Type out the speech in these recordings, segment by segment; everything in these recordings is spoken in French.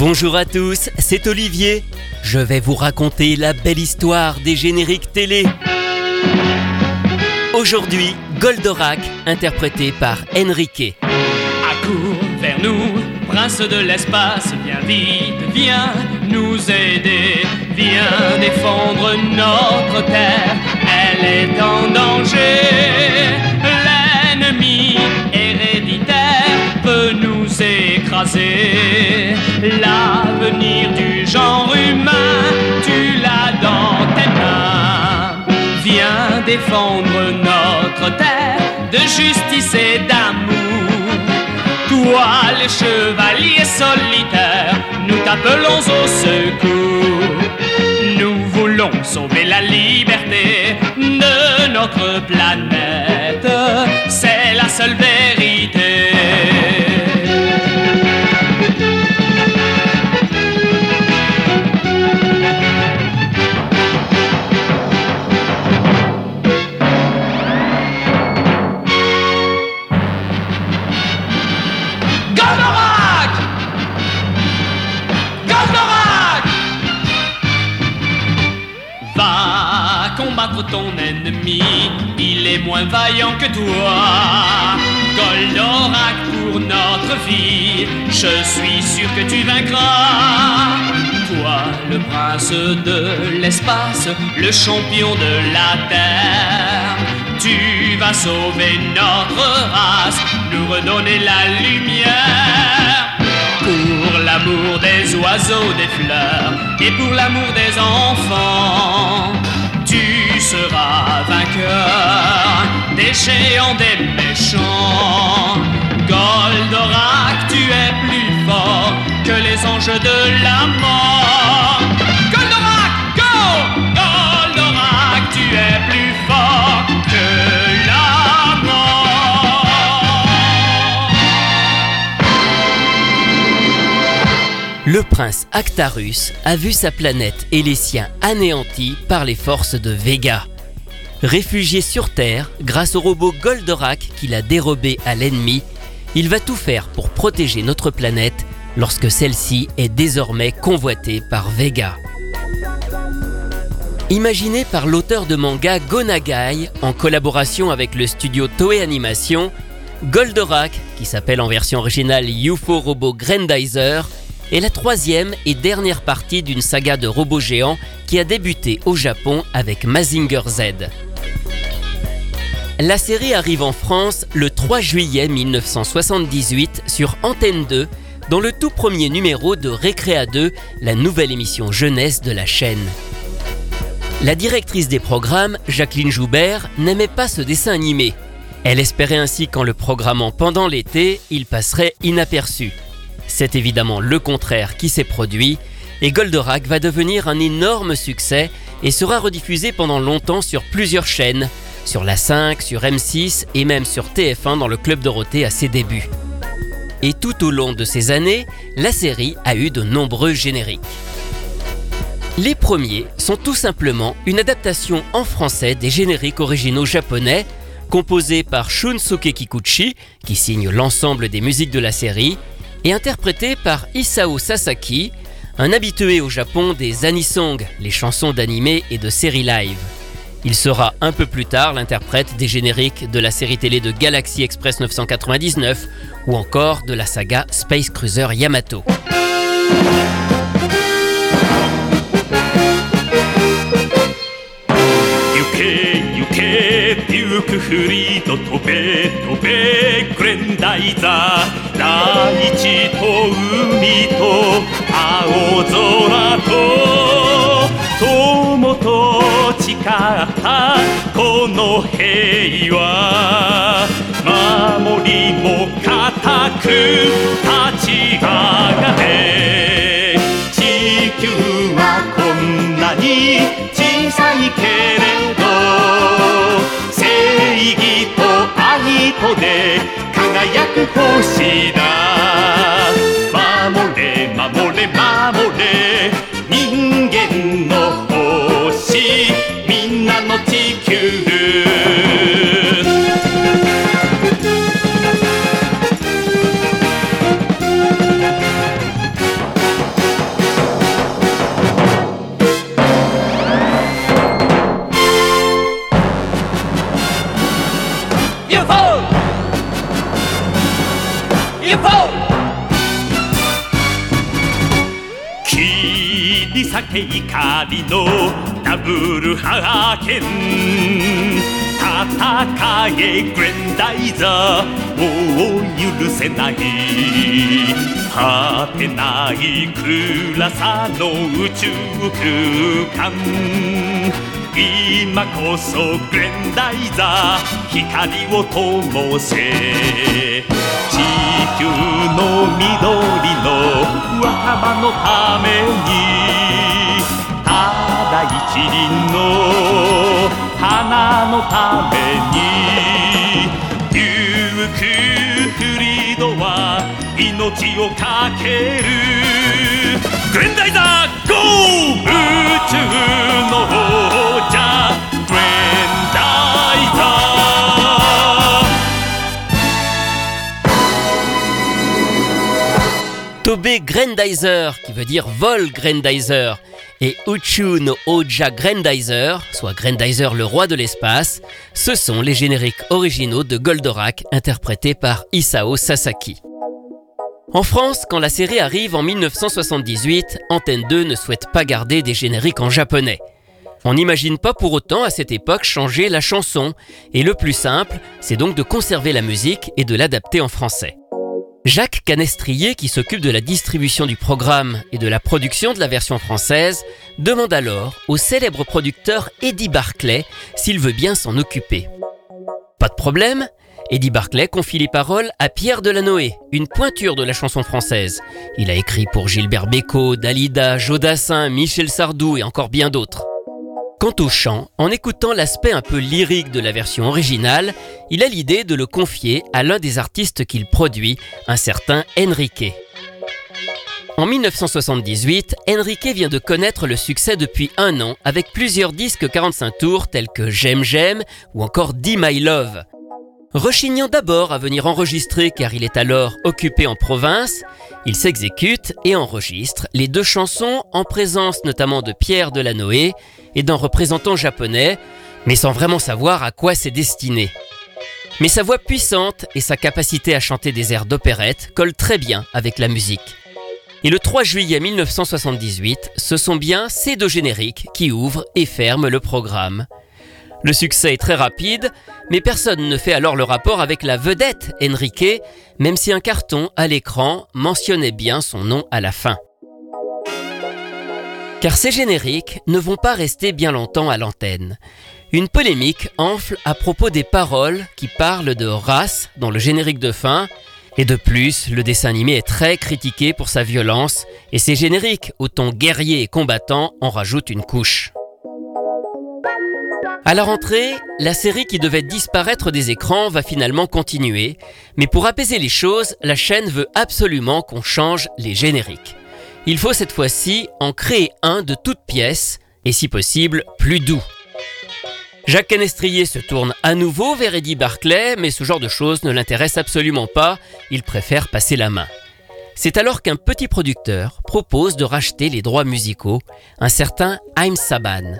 Bonjour à tous, c'est Olivier. Je vais vous raconter la belle histoire des génériques télé. Aujourd'hui, Goldorak, interprété par Enrique. Accours vers nous, prince de l'espace, viens vite, viens nous aider, viens défendre notre terre, elle est en danger. L'ennemi héréditaire peut nous L'avenir du genre humain, tu l'as dans tes mains. Viens défendre notre terre de justice et d'amour. Toi, les chevaliers solitaires, nous t'appelons au secours. Nous voulons sauver la liberté de notre planète. C'est la seule vérité. Il est moins vaillant que toi. Goldorak pour notre vie, je suis sûr que tu vaincras. Toi, le prince de l'espace, le champion de la terre, tu vas sauver notre race, nous redonner la lumière. Pour l'amour des oiseaux, des fleurs et pour l'amour des enfants, tu seras vainqueur des géants, des méchants. Goldorak, tu es plus fort que les anges de la mort. Le prince Actarus a vu sa planète et les siens anéantis par les forces de Vega. Réfugié sur Terre grâce au robot Goldorak qu'il a dérobé à l'ennemi, il va tout faire pour protéger notre planète lorsque celle-ci est désormais convoitée par Vega. Imaginé par l'auteur de manga Gonagai en collaboration avec le studio Toei Animation, Goldorak, qui s'appelle en version originale UFO Robot Grandizer, est la troisième et dernière partie d'une saga de robots géants qui a débuté au Japon avec Mazinger Z. La série arrive en France le 3 juillet 1978 sur Antenne 2 dans le tout premier numéro de Récréa 2, la nouvelle émission jeunesse de la chaîne. La directrice des programmes, Jacqueline Joubert, n'aimait pas ce dessin animé. Elle espérait ainsi qu'en le programmant pendant l'été, il passerait inaperçu. C'est évidemment le contraire qui s'est produit, et Goldorak va devenir un énorme succès et sera rediffusé pendant longtemps sur plusieurs chaînes, sur la 5, sur M6 et même sur TF1 dans le Club Dorothée à ses débuts. Et tout au long de ces années, la série a eu de nombreux génériques. Les premiers sont tout simplement une adaptation en français des génériques originaux japonais, composés par Shunsuke Kikuchi, qui signe l'ensemble des musiques de la série, et interprétés par Isao Sasaki, un habitué au Japon des anisong, les chansons d'animé et de séries live. Il sera un peu plus tard l'interprète des génériques de la série télé de Galaxy Express 999 ou encore de la saga Space Cruiser Yamato. クフリード飛べ飛べグレンダイザー。大地と海と青空と。友と誓った。この平和。守りも固く。立ち上がれ。地球はこんなに小さいけれど。義と愛とで輝く星だ。守れ守れ守れ。人間の星。みんなの地球切り裂け怒りのダブルハーケン戦えグレンダイザーもう許せない果てない暗さの宇宙空間。今こそグレンダイザー光を灯せ。地球の緑の若葉のために。ただ一輪の花のためにデュークフリードは命をかけるグレンダイザーゴー宇宙の王者グレンダイザー Tobé Grandizer, qui veut dire vol Grandizer, et Uchu no Oja Grandizer, soit Grandizer le roi de l'espace, ce sont les génériques originaux de Goldorak interprétés par Isao Sasaki. En France, quand la série arrive en 1978, Antenne 2 ne souhaite pas garder des génériques en japonais. On n'imagine pas pour autant à cette époque changer la chanson, et le plus simple, c'est donc de conserver la musique et de l'adapter en français. Jacques Canestrier, qui s'occupe de la distribution du programme et de la production de la version française, demande alors au célèbre producteur Eddie Barclay s'il veut bien s'en occuper. Pas de problème, Eddie Barclay confie les paroles à Pierre Delanoë, une pointure de la chanson française. Il a écrit pour Gilbert Bécaud, Dalida, Jodassin, Michel Sardou et encore bien d'autres. Quant au chant, en écoutant l'aspect un peu lyrique de la version originale, il a l'idée de le confier à l'un des artistes qu'il produit, un certain Enrique. En 1978, Enrique vient de connaître le succès depuis un an avec plusieurs disques 45 tours tels que J'aime J'aime ou encore Di My Love. Rechignant d'abord à venir enregistrer car il est alors occupé en province, il s'exécute et enregistre les deux chansons en présence notamment de Pierre Delanoë et d'un représentant japonais, mais sans vraiment savoir à quoi c'est destiné. Mais sa voix puissante et sa capacité à chanter des airs d'opérette collent très bien avec la musique. Et le 3 juillet 1978, ce sont bien ces deux génériques qui ouvrent et ferment le programme. Le succès est très rapide, mais personne ne fait alors le rapport avec la vedette Enrique, même si un carton à l'écran mentionnait bien son nom à la fin. Car ces génériques ne vont pas rester bien longtemps à l'antenne. Une polémique enfle à propos des paroles qui parlent de race dans le générique de fin, et de plus, le dessin animé est très critiqué pour sa violence, et ces génériques, au ton guerrier et combattant, en rajoutent une couche. À la rentrée, la série qui devait disparaître des écrans va finalement continuer, mais pour apaiser les choses, la chaîne veut absolument qu'on change les génériques. Il faut cette fois-ci en créer un de toutes pièces, et si possible, plus doux. Jacques Canestrier se tourne à nouveau vers Eddie Barclay, mais ce genre de choses ne l'intéresse absolument pas, il préfère passer la main. C'est alors qu'un petit producteur propose de racheter les droits musicaux, un certain Haim Saban.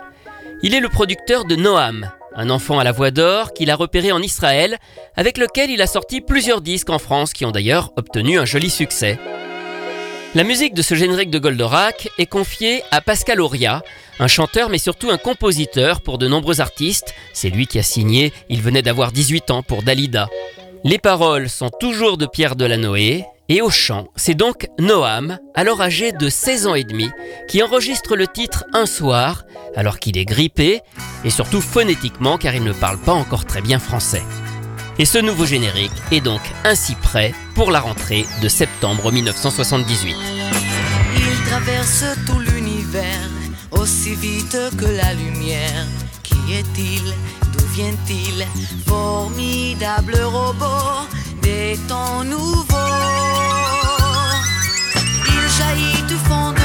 Il est le producteur de Noam, un enfant à la voix d'or qu'il a repéré en Israël, avec lequel il a sorti plusieurs disques en France qui ont d'ailleurs obtenu un joli succès. La musique de ce générique de Goldorak est confiée à Pascal Auria, un chanteur mais surtout un compositeur pour de nombreux artistes. C'est lui qui a signé Il venait d'avoir 18 ans pour Dalida. Les paroles sont toujours de Pierre Delanoë et au chant, c'est donc Noam, alors âgé de 16 ans et demi, qui enregistre le titre un soir, alors qu'il est grippé, et surtout phonétiquement car il ne parle pas encore très bien français. Et ce nouveau générique est donc ainsi prêt pour la rentrée de septembre 1978. Il traverse tout l'univers aussi vite que la lumière. Qui est-il? D'où vient-il? Formidable robot des temps nouveaux. Il jaillit du fond de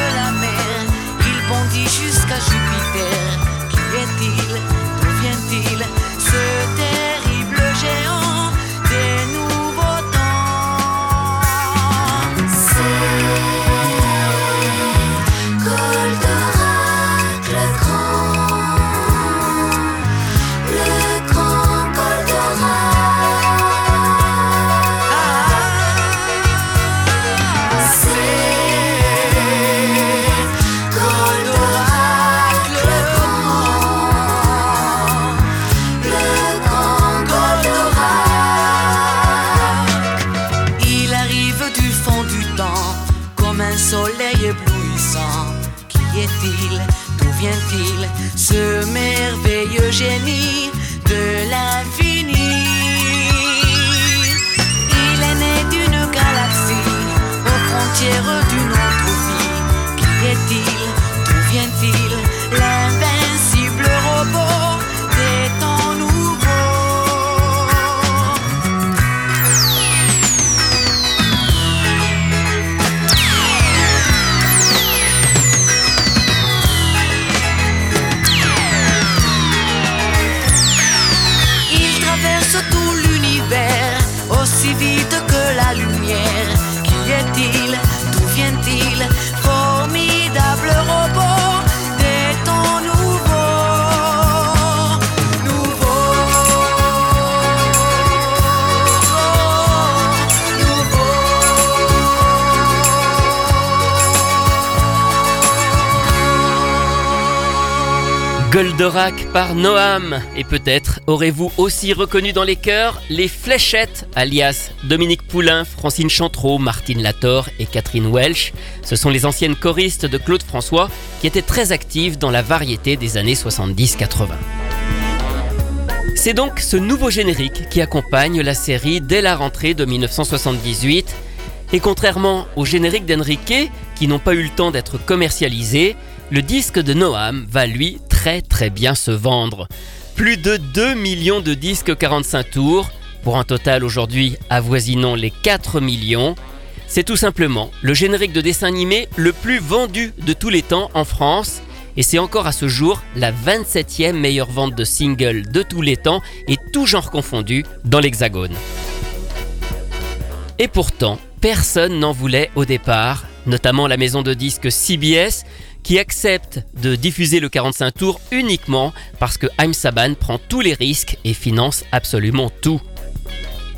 Goldorak par Noam. Et peut-être aurez-vous aussi reconnu dans les chœurs les fléchettes, alias Dominique Poulain, Francine Chantreau, Martine Lator et Catherine Welch. Ce sont les anciennes choristes de Claude François qui étaient très actives dans la variété des années 70-80. C'est donc ce nouveau générique qui accompagne la série dès la rentrée de 1978. Et contrairement au générique d'Enrique, qui n'ont pas eu le temps d'être commercialisés, le disque de Noam va lui très bien se vendre. Plus de 2 millions de disques 45 tours, pour un total aujourd'hui avoisinant les 4 millions. C'est tout simplement le générique de dessin animé le plus vendu de tous les temps en France. Et c'est encore à ce jour la 27e meilleure vente de singles de tous les temps et tout genre confondu dans l'Hexagone. Et pourtant, personne n'en voulait au départ, notamment la maison de disques CBS, qui accepte de diffuser le 45 tours uniquement parce que Haim Saban prend tous les risques et finance absolument tout.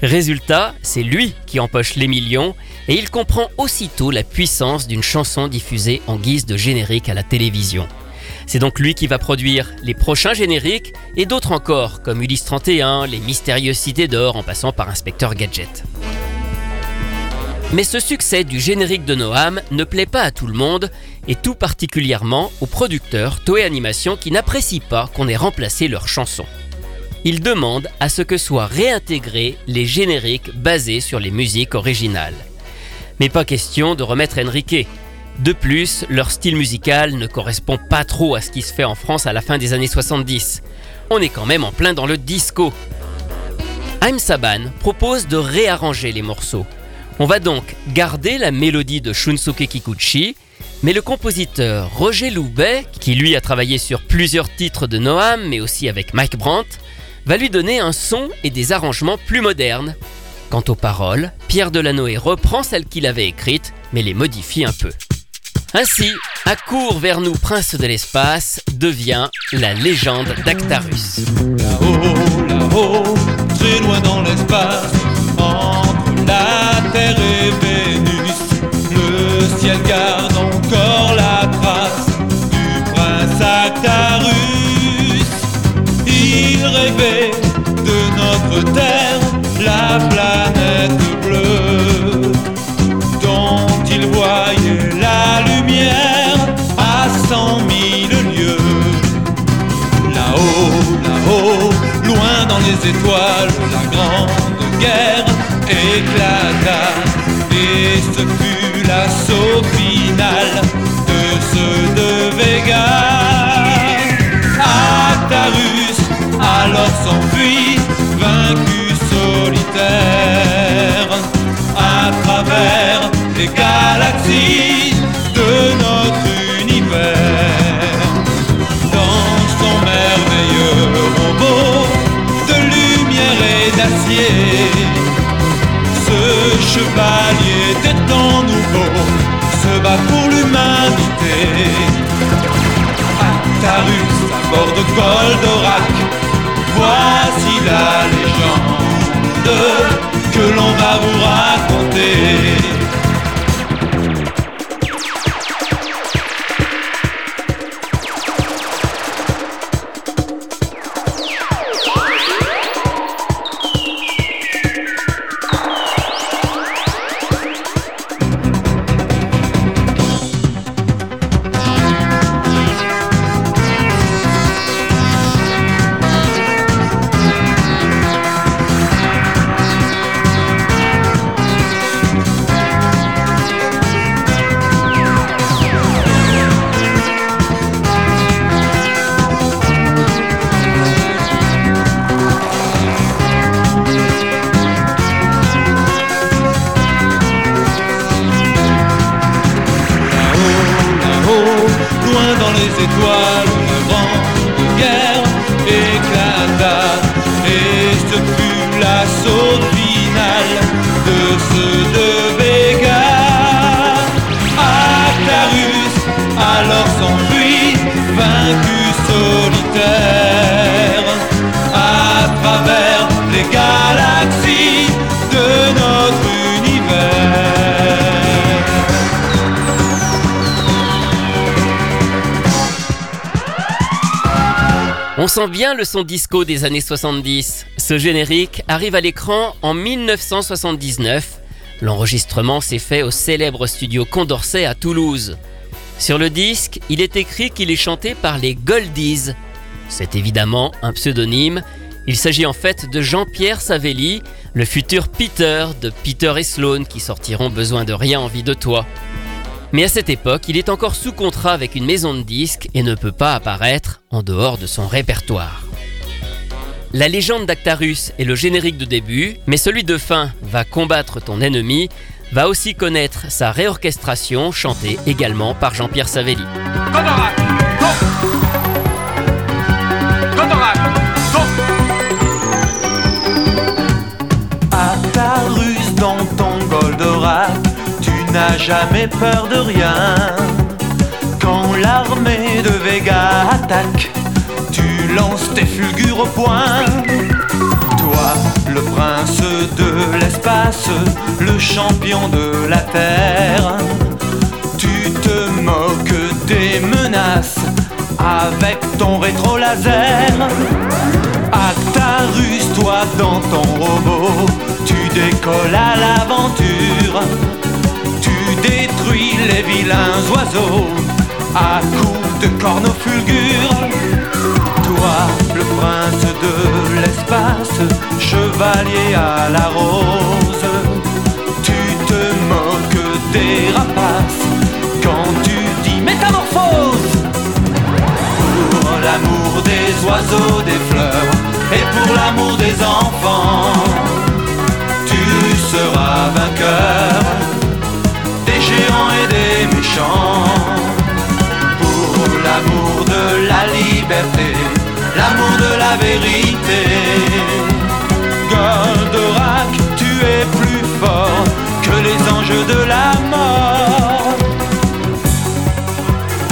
Résultat, c'est lui qui empoche les millions et il comprend aussitôt la puissance d'une chanson diffusée en guise de générique à la télévision. C'est donc lui qui va produire les prochains génériques et d'autres encore, comme Ulysse 31, Les Mystérieuses Cités d'Or en passant par Inspecteur Gadget. Mais ce succès du générique de Noam ne plaît pas à tout le monde, et tout particulièrement aux producteurs Toei Animation qui n'apprécient pas qu'on ait remplacé leurs chansons. Ils demandent à ce que soient réintégrés les génériques basés sur les musiques originales. Mais pas question de remettre Enrique. De plus, leur style musical ne correspond pas trop à ce qui se fait en France à la fin des années 70. On est quand même en plein dans le disco. Haim Saban propose de réarranger les morceaux. On va donc garder la mélodie de Shunsuke Kikuchi, mais le compositeur Roger Loubet, qui lui a travaillé sur plusieurs titres de Noam, mais aussi avec Mike Brandt, va lui donner un son et des arrangements plus modernes. Quant aux paroles, Pierre Delanoë reprend celles qu'il avait écrites, mais les modifie un peu. Ainsi, à court vers nous, prince de l'espace, devient la légende d'Actarus. Actarus. Il rêvait de notre Terre, la planète bleue, dont il voyait la lumière à cent mille lieues. Là-haut, là-haut, loin dans les étoiles, la grande guerre éclata. Et ce fut l'assaut final de ceux de Vega. S'enfuit, vaincu solitaire, à travers les galaxies de notre univers dans son merveilleux robot de lumière et d'acier. Ce chevalier des temps nouveaux se bat pour l'humanité. Actarus à bord de Goldorak, la légende que l'on va vous raconter. Son disco des années 70. Ce générique arrive à l'écran en 1979. L'enregistrement s'est fait au célèbre studio Condorcet à Toulouse. Sur le disque, il est écrit qu'il est chanté par les Goldies. C'est évidemment un pseudonyme. Il s'agit en fait de Jean-Pierre Savelli, le futur Peter de Peter et Sloan qui sortiront Besoin de rien, envie de toi. Mais à cette époque, il est encore sous contrat avec une maison de disques et ne peut pas apparaître en dehors de son répertoire. La légende d'Actarus est le générique de début, mais celui de fin, Va combattre ton ennemi, va aussi connaître sa réorchestration chantée également par Jean-Pierre Savelli. Actarus dans ton Goldorak, tu n'as jamais peur de rien. Quand l'armée de Vega attaque, tu lances tes fulgures au point. Toi, le prince de l'espace, le champion de la terre, tu te moques des menaces avec ton rétro laser. Actarus, toi dans ton robot, tu décolles à l'aventure. Tu détruis les vilains oiseaux à coups de cornes au Toi, le prince de l'espace, chevalier à la rose, tu te moques des rapaces quand tu dis métamorphose. Pour l'amour des oiseaux, des fleurs et pour l'amour des enfants, tu seras vainqueur des géants et des méchants. Pour l'amour de la liberté, l'amour de la vérité. Goldorak, tu es plus fort que les anges de la mort.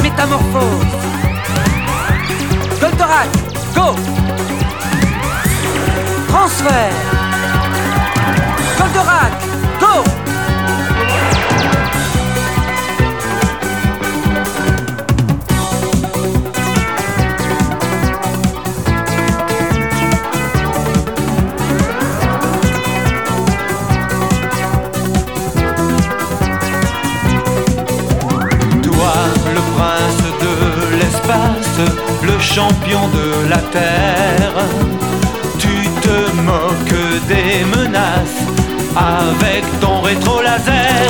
Métamorphose. Goldorak, go Transfert. Champion de la terre, tu te moques des menaces avec ton rétro laser.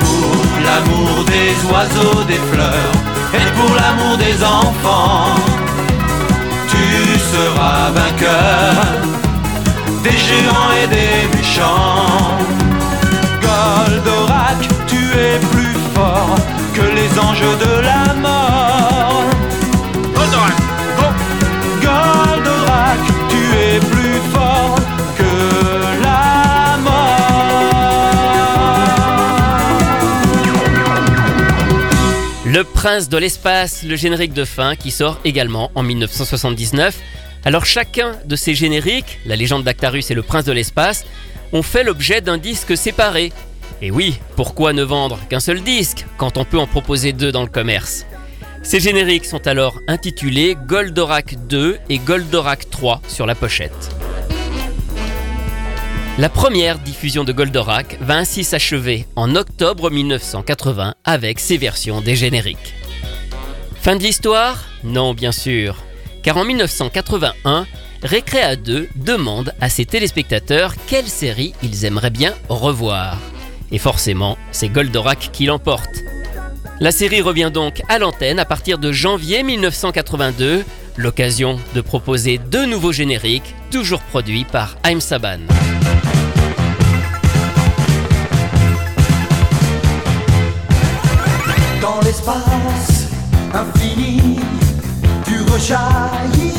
Pour l'amour des oiseaux, des fleurs et pour l'amour des enfants, tu seras vainqueur des géants et des méchants. Goldorak, tu es plus fort que les anges de la mort. Prince de l'espace, le générique de fin qui sort également en 1979. Alors chacun de ces génériques, la légende d'Actarus et le Prince de l'espace, ont fait l'objet d'un disque séparé. Et oui, pourquoi ne vendre qu'un seul disque quand on peut en proposer deux dans le commerce? Ces génériques sont alors intitulés Goldorak 2 et Goldorak 3 sur la pochette. La première diffusion de Goldorak va ainsi s'achever en octobre 1980 avec ses versions des génériques. Fin de l'histoire? Non, bien sûr. Car en 1981, Récréa 2 demande à ses téléspectateurs quelle série ils aimeraient bien revoir. Et forcément, c'est Goldorak qui l'emporte. La série revient donc à l'antenne à partir de janvier 1982, l'occasion de proposer deux nouveaux génériques, toujours produits par Haim Saban. L'espace, infini, tu rejaillis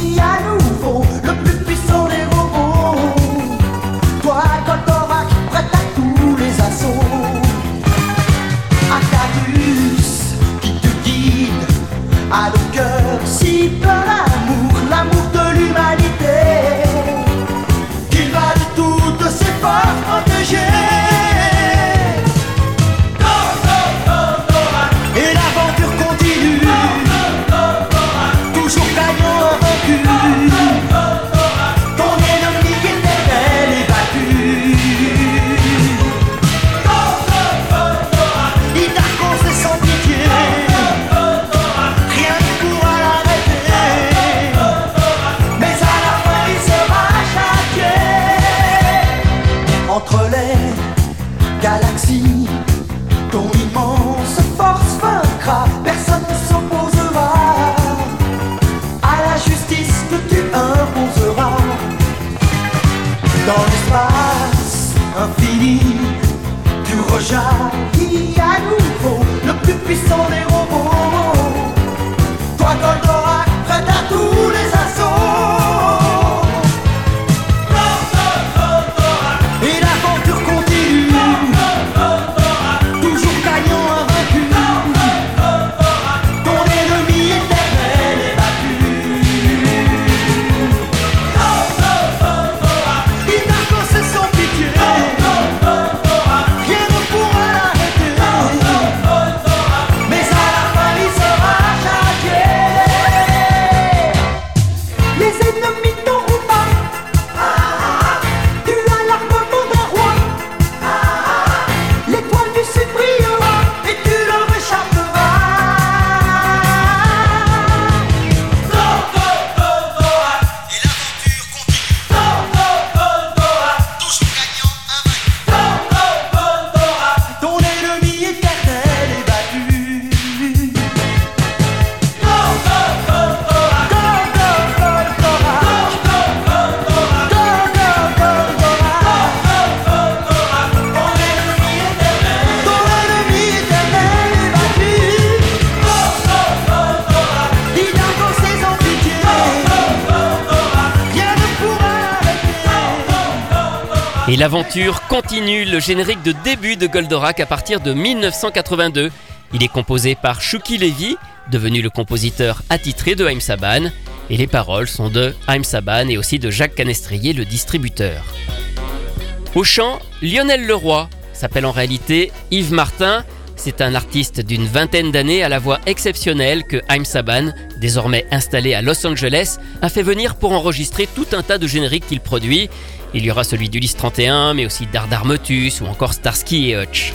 tu rejaillis à nouveau, le plus puissant des l'aventure continue, le générique de début de Goldorak à partir de 1982. Il est composé par Shuki Levy, devenu le compositeur attitré de Haïm Saban, et les paroles sont de Haïm Saban et aussi de Jacques Canestrier, le distributeur. Au chant, Lionel Leroy s'appelle en réalité Yves Martin. C'est un artiste d'une vingtaine d'années à la voix exceptionnelle que Haïm Saban, désormais installé à Los Angeles, a fait venir pour enregistrer tout un tas de génériques qu'il produit. Il y aura celui d'Ulysse 31, mais aussi d'Ardarmotus ou encore Starsky et Hutch.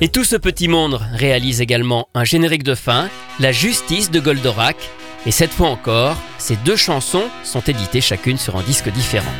Et tout ce petit monde réalise également un générique de fin, La Justice de Goldorak. Et cette fois encore, ces deux chansons sont éditées chacune sur un disque différent.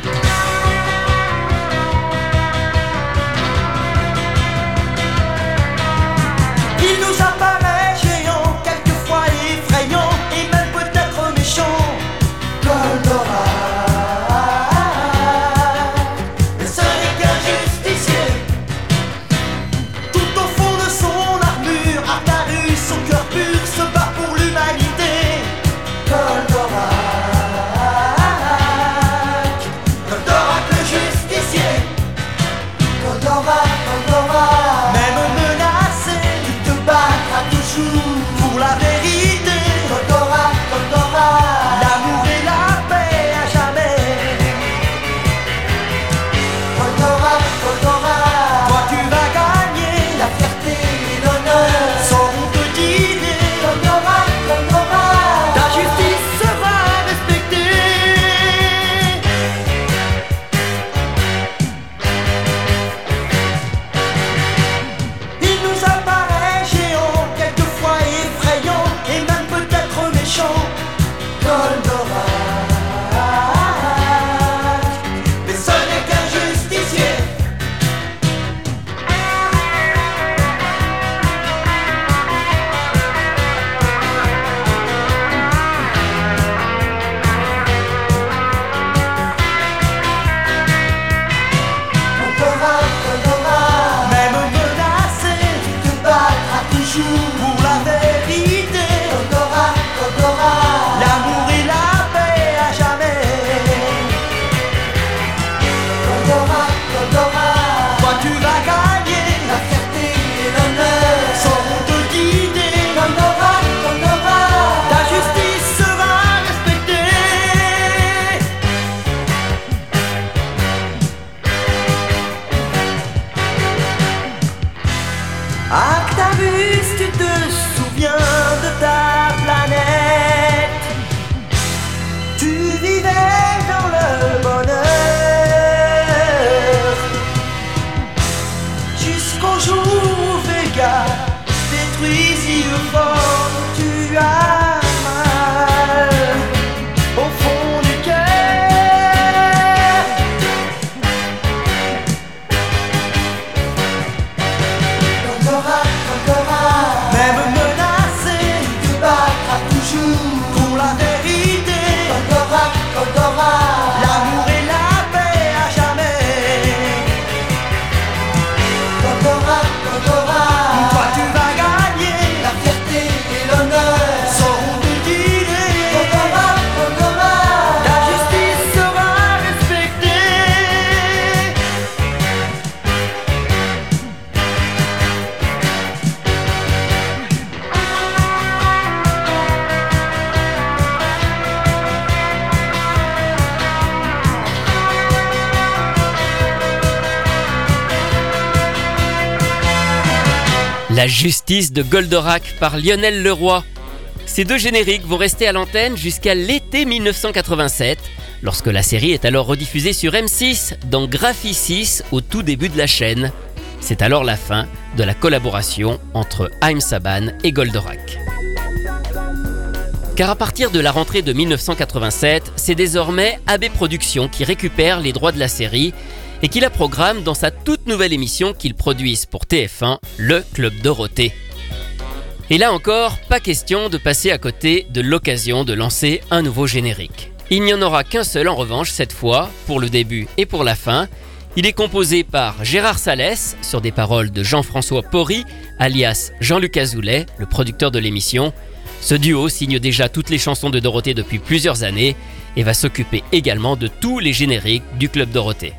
chuva De Goldorak par Lionel Leroy. Ces deux génériques vont rester à l'antenne jusqu'à l'été 1987, lorsque la série est alors rediffusée sur M6 dans Graphicis au tout début de la chaîne. C'est alors la fin de la collaboration entre Haim Saban et Goldorak. Car à partir de la rentrée de 1987, c'est désormais AB Productions qui récupère les droits de la série et qui la programme dans sa toute nouvelle émission qu'ils produisent pour TF1, le Club Dorothée. Et là encore, pas question de passer à côté de l'occasion de lancer un nouveau générique. Il n'y en aura qu'un seul en revanche cette fois, pour le début et pour la fin. Il est composé par Gérard Salès, sur des paroles de Jean-François Porry, alias Jean-Luc Azoulay, le producteur de l'émission. Ce duo signe déjà toutes les chansons de Dorothée depuis plusieurs années et va s'occuper également de tous les génériques du Club Dorothée.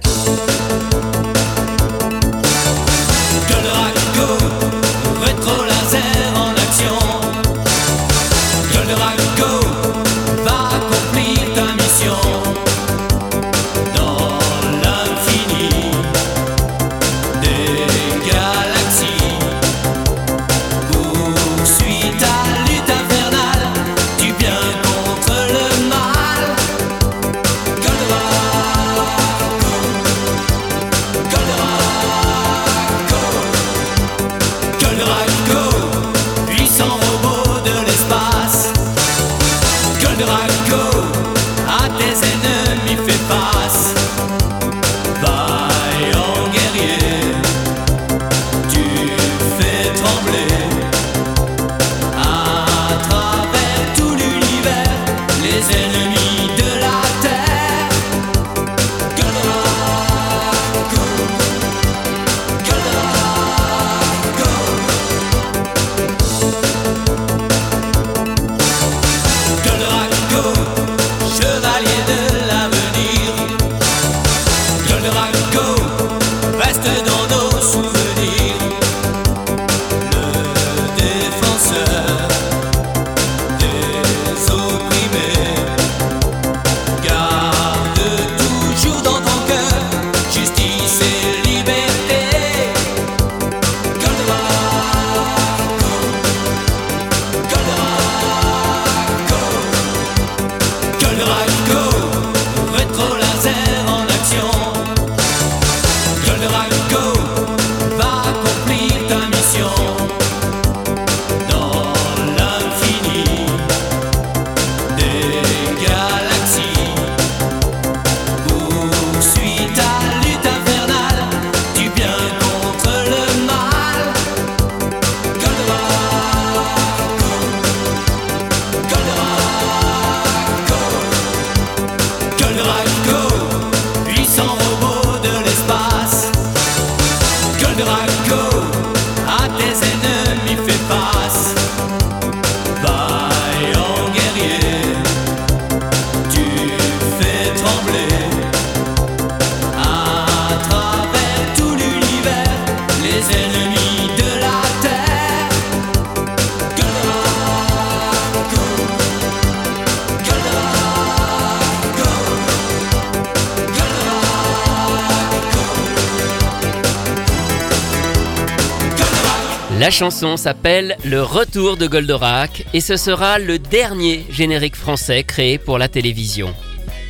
Chanson s'appelle Le Retour de Goldorak et ce sera le dernier générique français créé pour la télévision.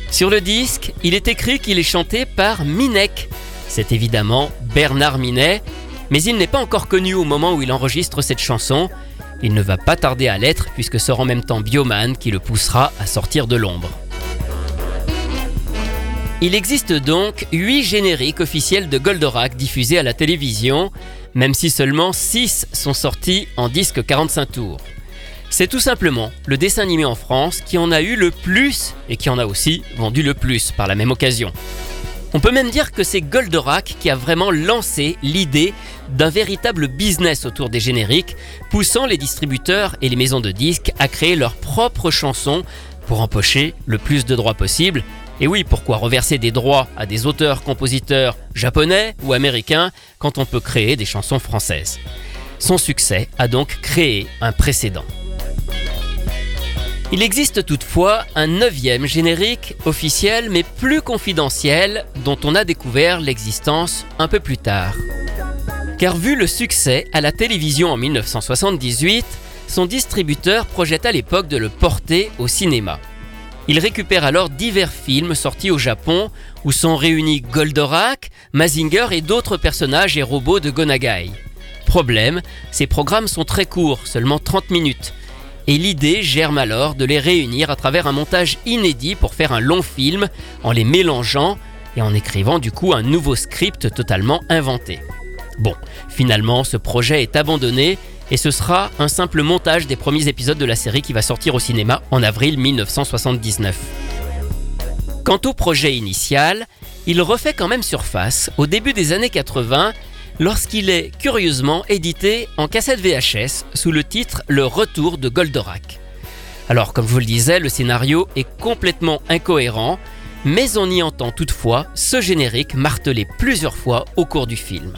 Sur le disque, il est écrit qu'il est chanté par Minek. C'est évidemment Bernard Minet, mais il n'est pas encore connu au moment où il enregistre cette chanson. Il ne va pas tarder à l'être puisque sera en même temps Bioman qui le poussera à sortir de l'ombre. Il existe donc 8 génériques officiels de Goldorak diffusés à la télévision, même si seulement 6 sont sortis en disque 45 tours. C'est tout simplement le dessin animé en France qui en a eu le plus et qui en a aussi vendu le plus par la même occasion. On peut même dire que c'est Goldorak qui a vraiment lancé l'idée d'un véritable business autour des génériques, poussant les distributeurs et les maisons de disques à créer leurs propres chansons pour empocher le plus de droits possible. Et oui, pourquoi reverser des droits à des auteurs-compositeurs japonais ou américains quand on peut créer des chansons françaises? Son succès a donc créé un précédent. Il existe toutefois un neuvième générique officiel mais plus confidentiel dont on a découvert l'existence un peu plus tard. Car vu le succès à la télévision en 1978, son distributeur projette à l'époque de le porter au cinéma. Il récupère alors divers films sortis au Japon où sont réunis Goldorak, Mazinger et d'autres personnages et robots de Gonagai. Problème, ces programmes sont très courts, seulement 30 minutes, et l'idée germe alors de les réunir à travers un montage inédit pour faire un long film en les mélangeant et en écrivant du coup un nouveau script totalement inventé. Bon, finalement ce projet est abandonné et ce sera un simple montage des premiers épisodes de la série qui va sortir au cinéma en avril 1979. Quant au projet initial, il refait quand même surface au début des années 80 lorsqu'il est curieusement édité en cassette VHS sous le titre Le Retour de Goldorak. Alors comme je vous le disais, le scénario est complètement incohérent, mais on y entend toutefois ce générique martelé plusieurs fois au cours du film.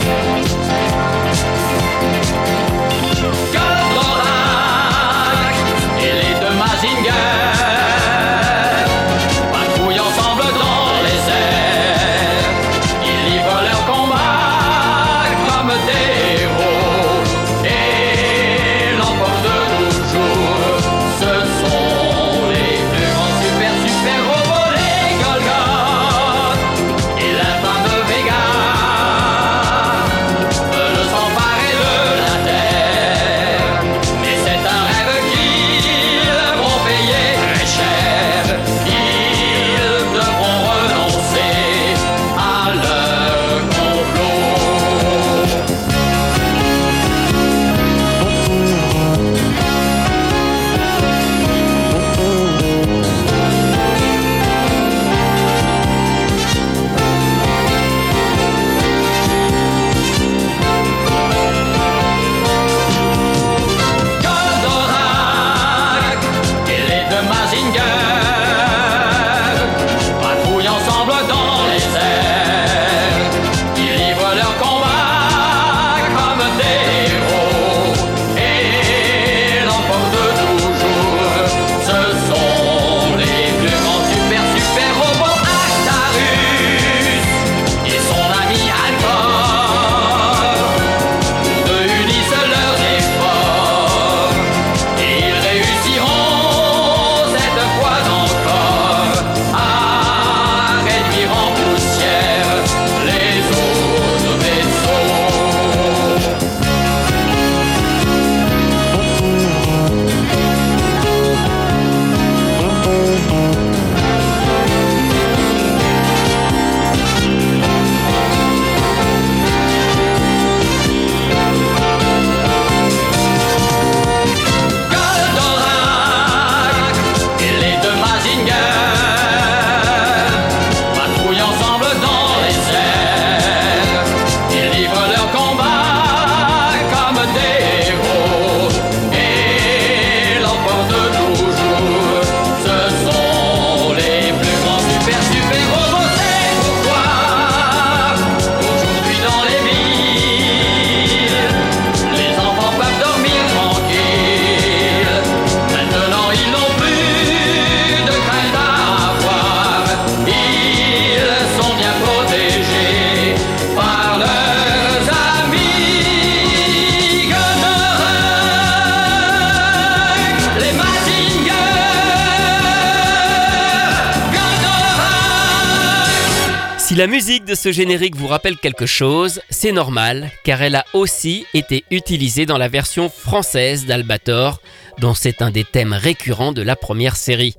Ce générique vous rappelle quelque chose, c'est normal, car elle a aussi été utilisée dans la version française d'Albator, dont c'est un des thèmes récurrents de la première série.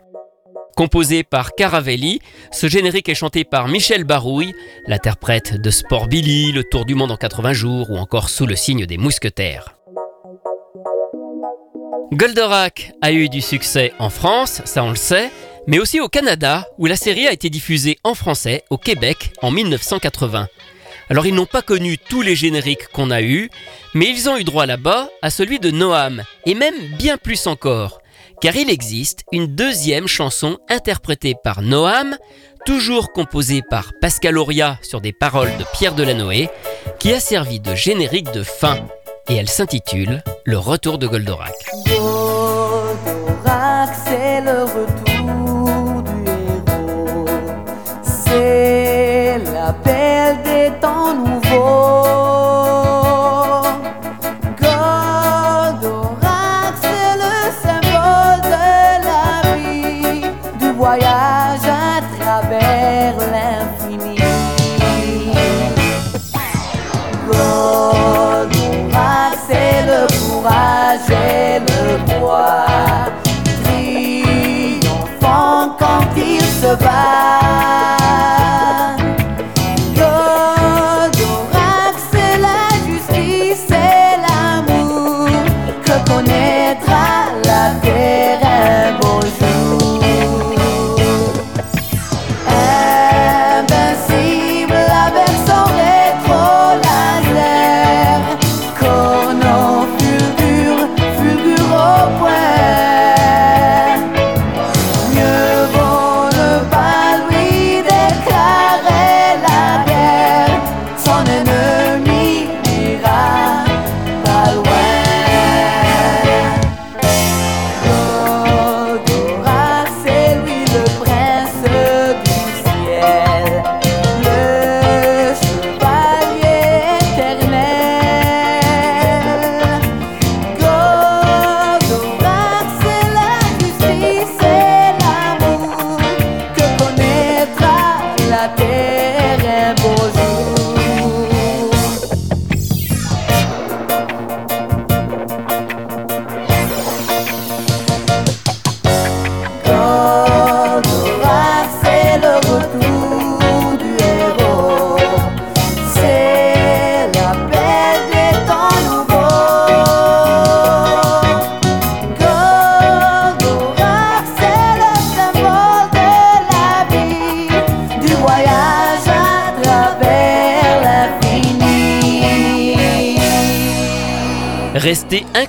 Composé par Caravelli, ce générique est chanté par Michel Barouille, l'interprète de Sport Billy, Le Tour du Monde en 80 jours ou encore Sous le signe des mousquetaires. Goldorak a eu du succès en France, ça on le sait, mais aussi au Canada, où la série a été diffusée en français au Québec en 1980. Alors ils n'ont pas connu tous les génériques qu'on a eus, mais ils ont eu droit là-bas à celui de Noam, et même bien plus encore, car il existe une deuxième chanson interprétée par Noam, toujours composée par Pascal Auria sur des paroles de Pierre Delanoë, qui a servi de générique de fin, et elle s'intitule Le retour de Goldorak. Goldorak,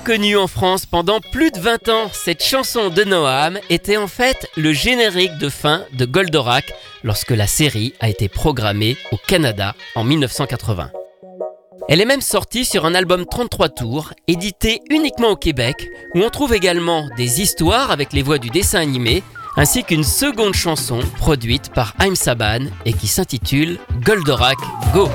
Inconnue en France pendant plus de 20 ans, cette chanson de Noam était en fait le générique de fin de Goldorak lorsque la série a été programmée au Canada en 1980. Elle est même sortie sur un album 33 tours, édité uniquement au Québec, où on trouve également des histoires avec les voix du dessin animé, ainsi qu'une seconde chanson produite par Haim Saban et qui s'intitule Goldorak Go.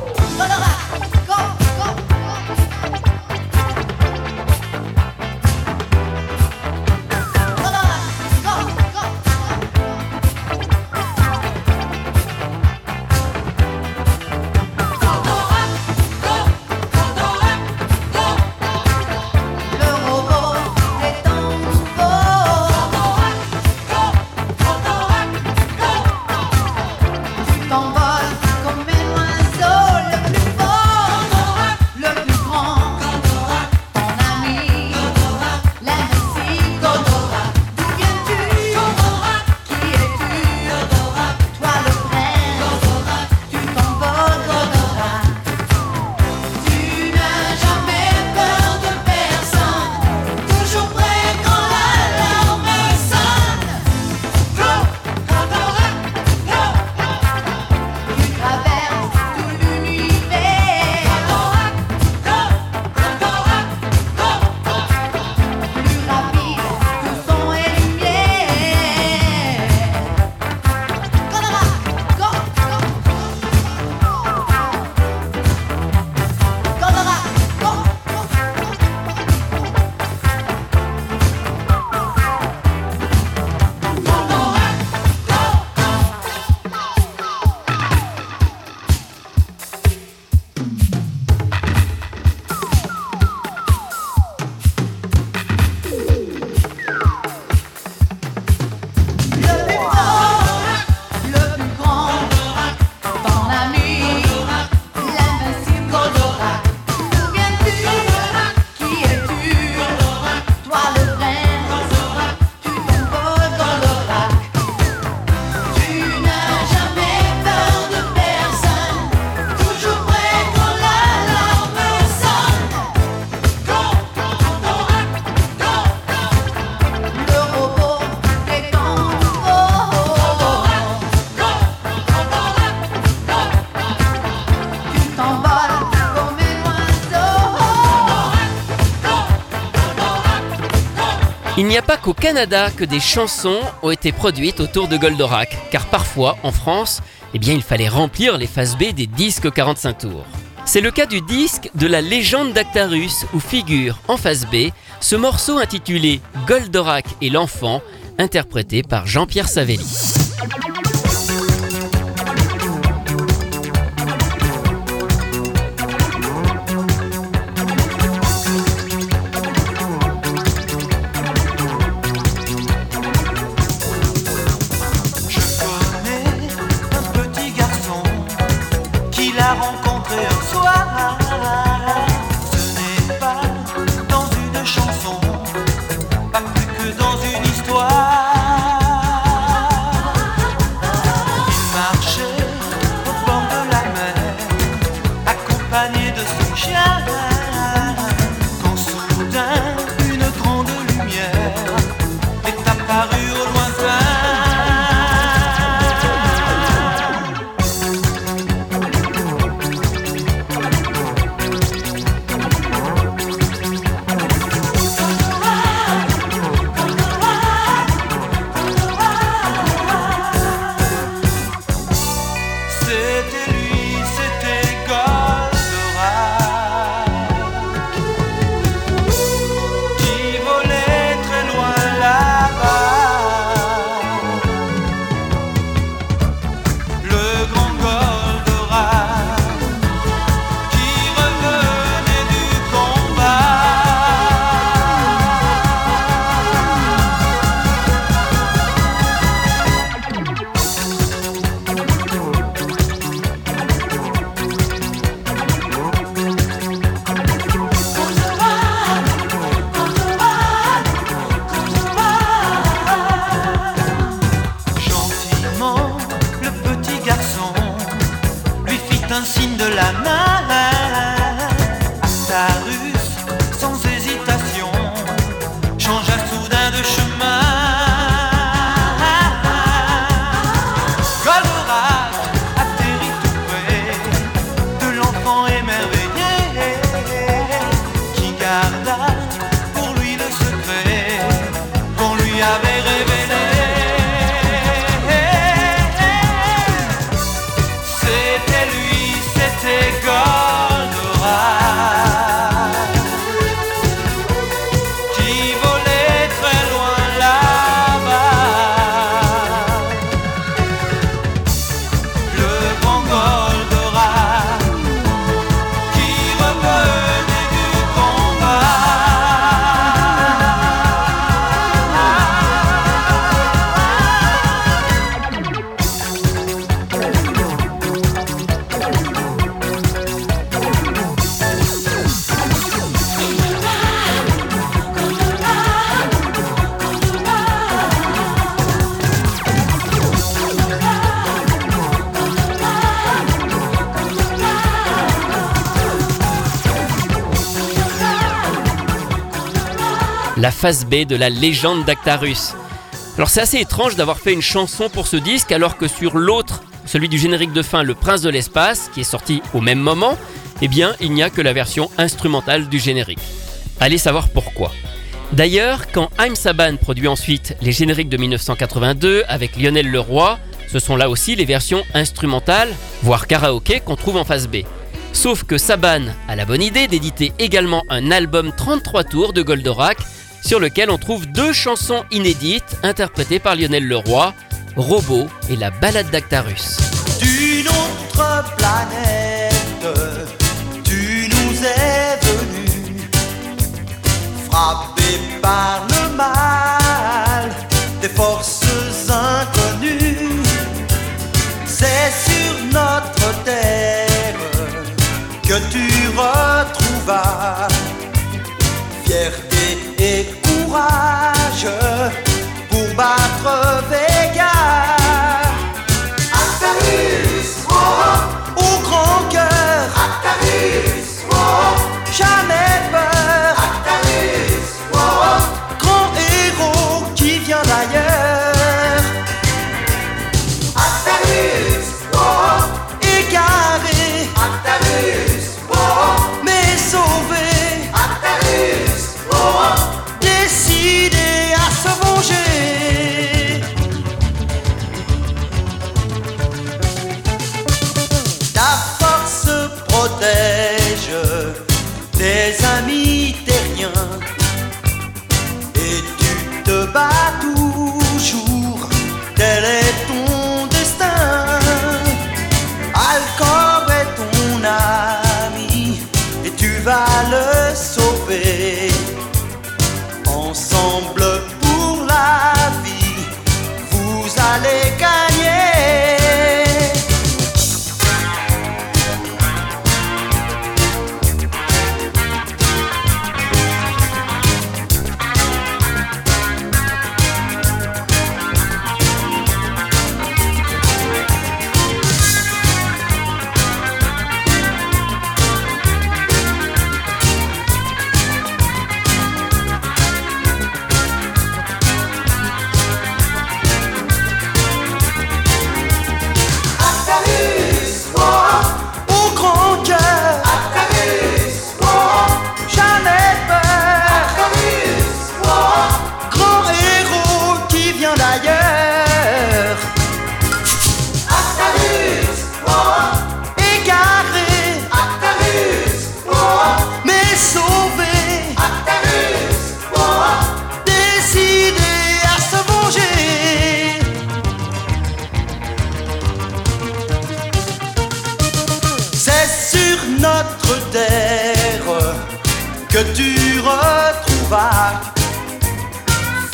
N'y a pas qu'au Canada que des chansons ont été produites autour de Goldorak, car parfois, en France, eh bien, il fallait remplir les phases B des disques 45 tours. C'est le cas du disque de la légende d'Actarus, où figure en phase B ce morceau intitulé Goldorak et l'enfant, interprété par Jean-Pierre Savelli. Phase B de la légende d'Actarus. Alors c'est assez étrange d'avoir fait une chanson pour ce disque alors que sur l'autre, celui du générique de fin Le Prince de l'espace, qui est sorti au même moment, eh bien il n'y a que la version instrumentale du générique. Allez savoir pourquoi. D'ailleurs, quand Haim Saban produit ensuite les génériques de 1982 avec Lionel Leroy, ce sont là aussi les versions instrumentales, voire karaoké, qu'on trouve en phase B. Sauf que Saban a la bonne idée d'éditer également un album 33 tours de Goldorak, sur lequel on trouve deux chansons inédites interprétées par Lionel Leroy, Robot et la balade d'Actarus. D'une autre planète, tu nous es venu, frappé par le mal des forces inconnues. C'est sur notre terre que tu retrouvas fierté et courage pour battre Vega. Actarus, oh, au grand cœur. Actarus, oh, jamais peur.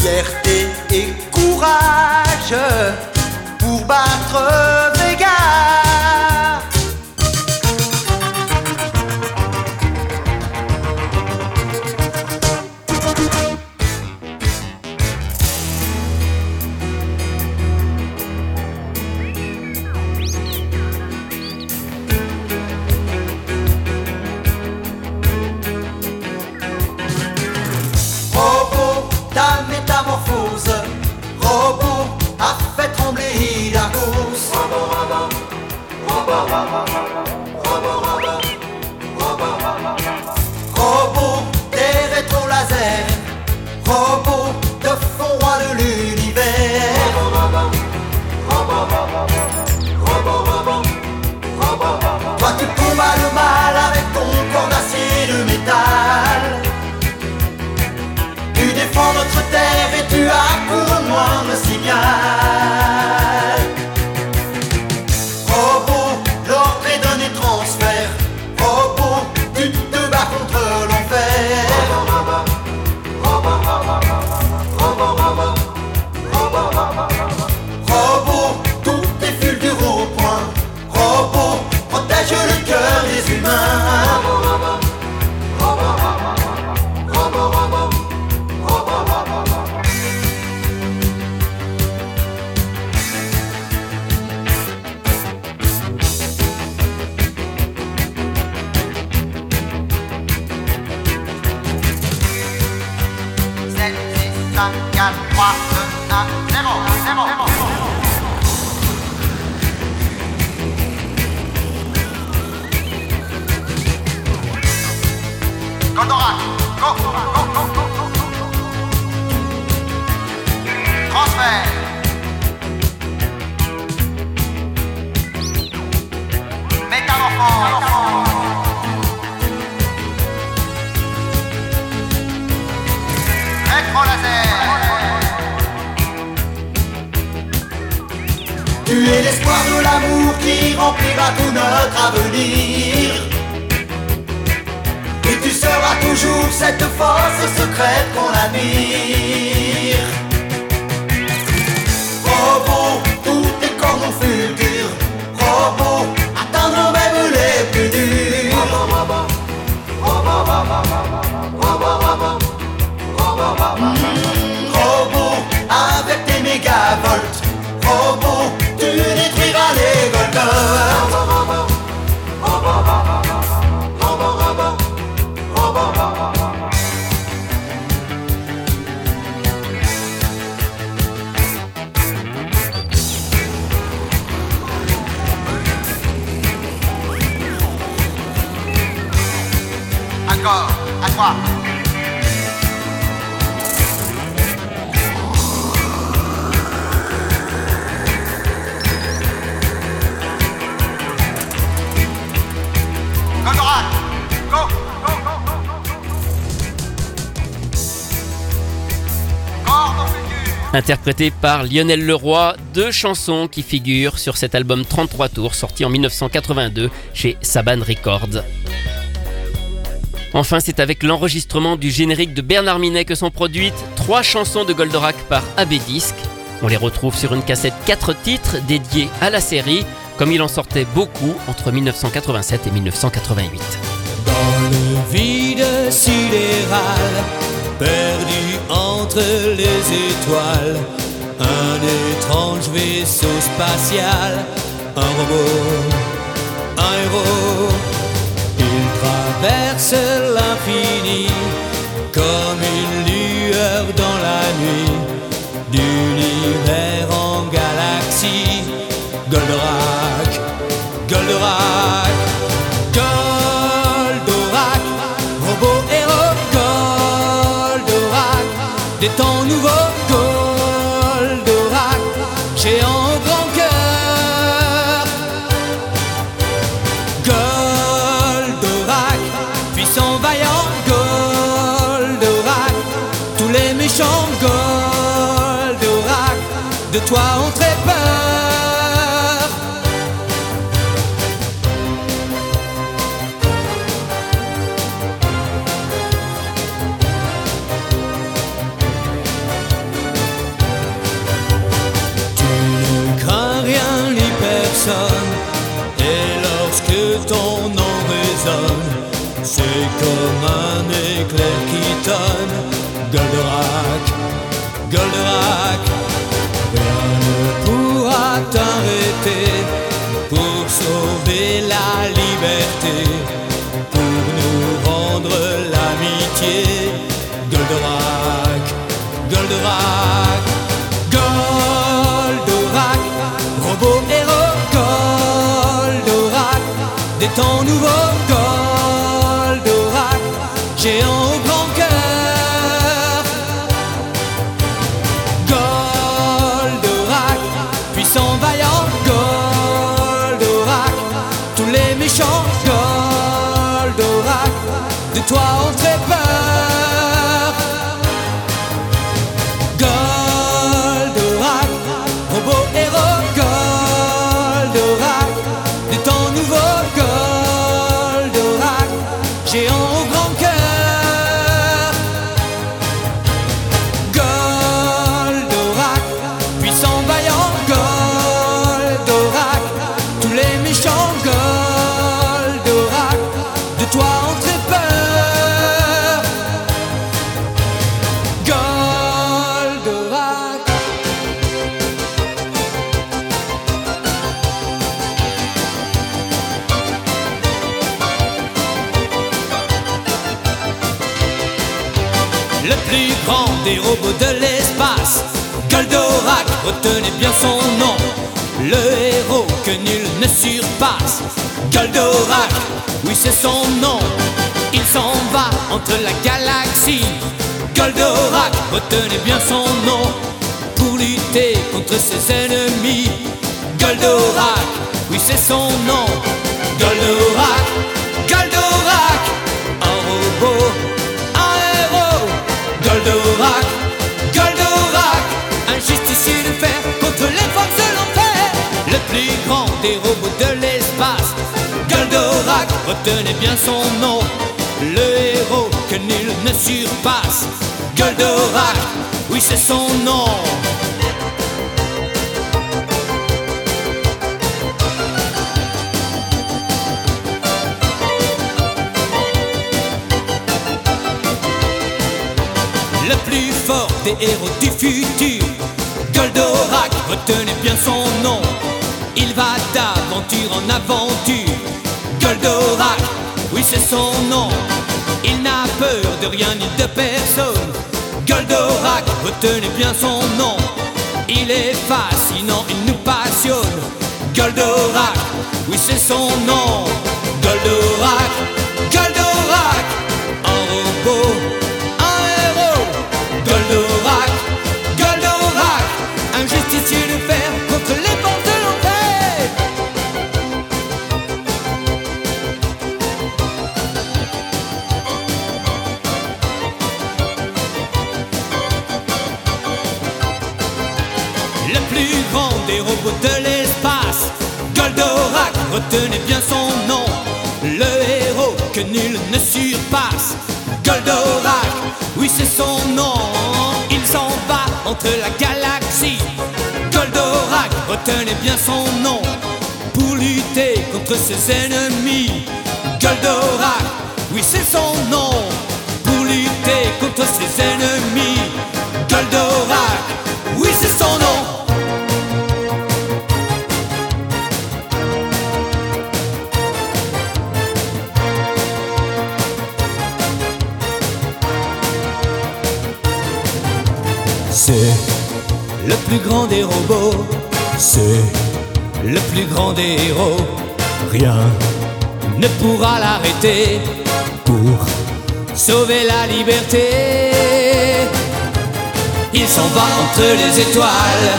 fierté et courage pour battre prends notre terre et tu accours-moi le signal. Trop beau avec tes mégavolts interprétée par Lionel Leroy, deux chansons qui figurent sur cet album 33 tours sorti en 1982 chez Saban Records. Enfin, c'est avec l'enregistrement du générique de Bernard Minet que sont produites trois chansons de Goldorak par AB Disc. On les retrouve sur une cassette 4 titres dédiée à la série, comme il en sortait beaucoup entre 1987 et 1988. Dans le vide perdu entre les étoiles, un étrange vaisseau spatial, un robot, un héros. Il traverse l'infini comme une lueur dans la nuit, d'univers en galaxie. Goldorak, Goldorak, Pour sauver la liberté Pour nous rendre l'amitié. Goldorak, Goldorak Goldorak, robot héros, Goldorak, des temps nouveaux, retenez bien son nom. Le héros que nul ne surpasse, Goldorak, oui c'est son nom. Il s'en va entre la galaxie. Goldorak, retenez bien son nom. Pour lutter contre ses ennemis. Goldorak, oui c'est son nom. Goldorak, des robots de l'espace. Goldorak, retenez bien son nom. Le héros que nul ne surpasse. Goldorak, oui c'est son nom. le plus fort des héros du futur. Goldorak, retenez bien son de rien ni de personne. Goldorak, retenez bien son nom. Il est fascinant, il nous passionne. Goldorak, oui c'est son nom. Goldorak, des robots de l'espace. Goldorak, retenez bien son nom, le héros que nul ne surpasse. Goldorak, oui c'est son nom, il s'en va entre la galaxie. Goldorak, retenez bien son nom, pour lutter contre ses ennemis. Goldorak, oui c'est son nom, pour lutter contre ses ennemis. Grand des robots, c'est le plus grand des héros. Rien ne pourra l'arrêter pour sauver la liberté. Il s'en va entre les étoiles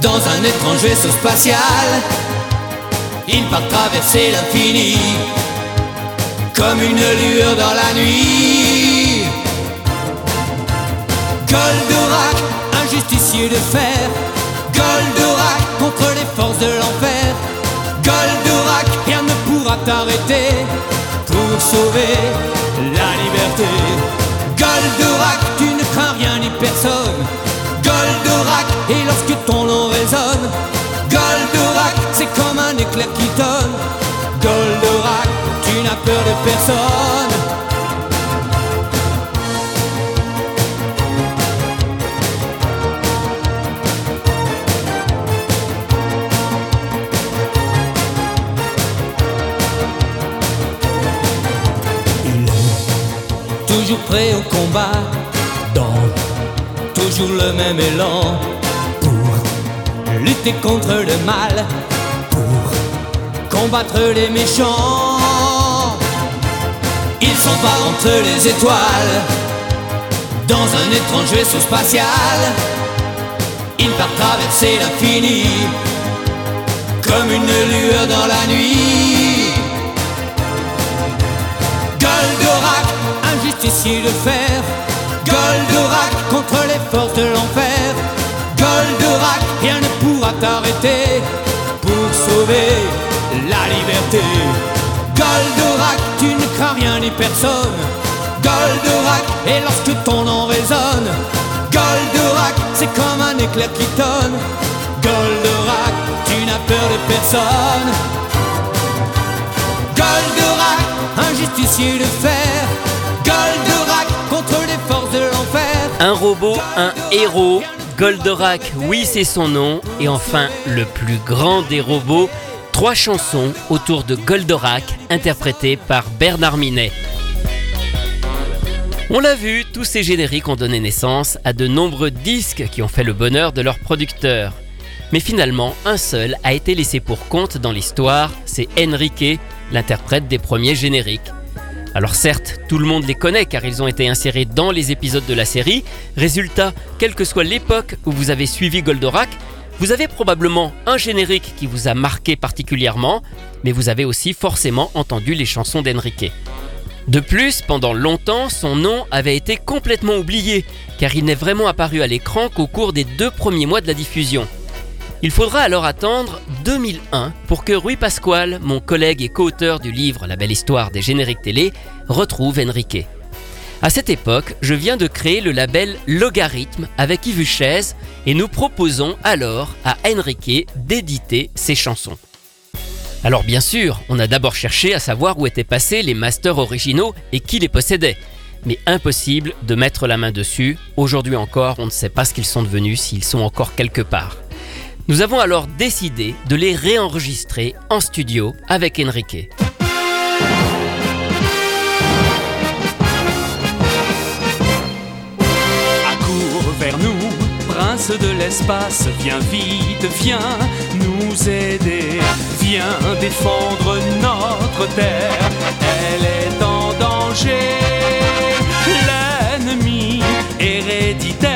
dans un étrange vaisseau spatial. Il part traverser l'infini comme une lueur dans la nuit. Goldorak, justicier de fer. Goldorak contre les forces de l'enfer. Goldorak, rien ne pourra t'arrêter pour sauver la liberté. Goldorak, le même élan, pour lutter contre le mal, pour combattre les méchants. Il s'en va entre les étoiles, dans un étrange vaisseau spatial. Il part traverser l'infini, comme une lueur dans la nuit. Goldorak, un justicier de fer. Goldorak contre les forces de l'enfer. Goldorak, rien ne pourra t'arrêter pour sauver la liberté. Goldorak, tu ne crains rien ni personne. Goldorak, et lorsque ton nom résonne, Goldorak, c'est comme un éclair qui tonne. Goldorak, tu n'as peur de personne. Goldorak, un justicier de fer. Un robot, un héros. Goldorak, oui c'est son nom. Et enfin, le plus grand des robots. Trois chansons autour de Goldorak, interprétées par Bernard Minet. On l'a vu, tous ces génériques ont donné naissance à de nombreux disques qui ont fait le bonheur de leurs producteurs. Mais finalement, un seul a été laissé pour compte dans l'histoire, c'est Enrique, l'interprète des premiers génériques. Alors certes, tout le monde les connaît car ils ont été insérés dans les épisodes de la série. Résultat, quelle que soit l'époque où vous avez suivi Goldorak, vous avez probablement un générique qui vous a marqué particulièrement, mais vous avez aussi forcément entendu les chansons d'Enrique. De plus, pendant longtemps, son nom avait été complètement oublié, car il n'est vraiment apparu à l'écran qu'au cours des deux premiers mois de la diffusion. Il faudra alors attendre 2001 pour que Rui Pasquale, mon collègue et co-auteur du livre La belle histoire des génériques télé, retrouve Enrique. À cette époque, je viens de créer le label Logarithme avec Yves Chaise et nous proposons alors à Enrique d'éditer ses chansons. Alors bien sûr, on a d'abord cherché à savoir où étaient passés les masters originaux et qui les possédait. Mais impossible de mettre la main dessus. Aujourd'hui encore, on ne sait pas ce qu'ils sont devenus, s'ils sont encore quelque part. Nous avons alors décidé de les réenregistrer en studio avec Enrique. Accours vers nous, prince de l'espace, viens vite, viens nous aider, viens défendre notre terre, elle est en danger. L'ennemi héréditaire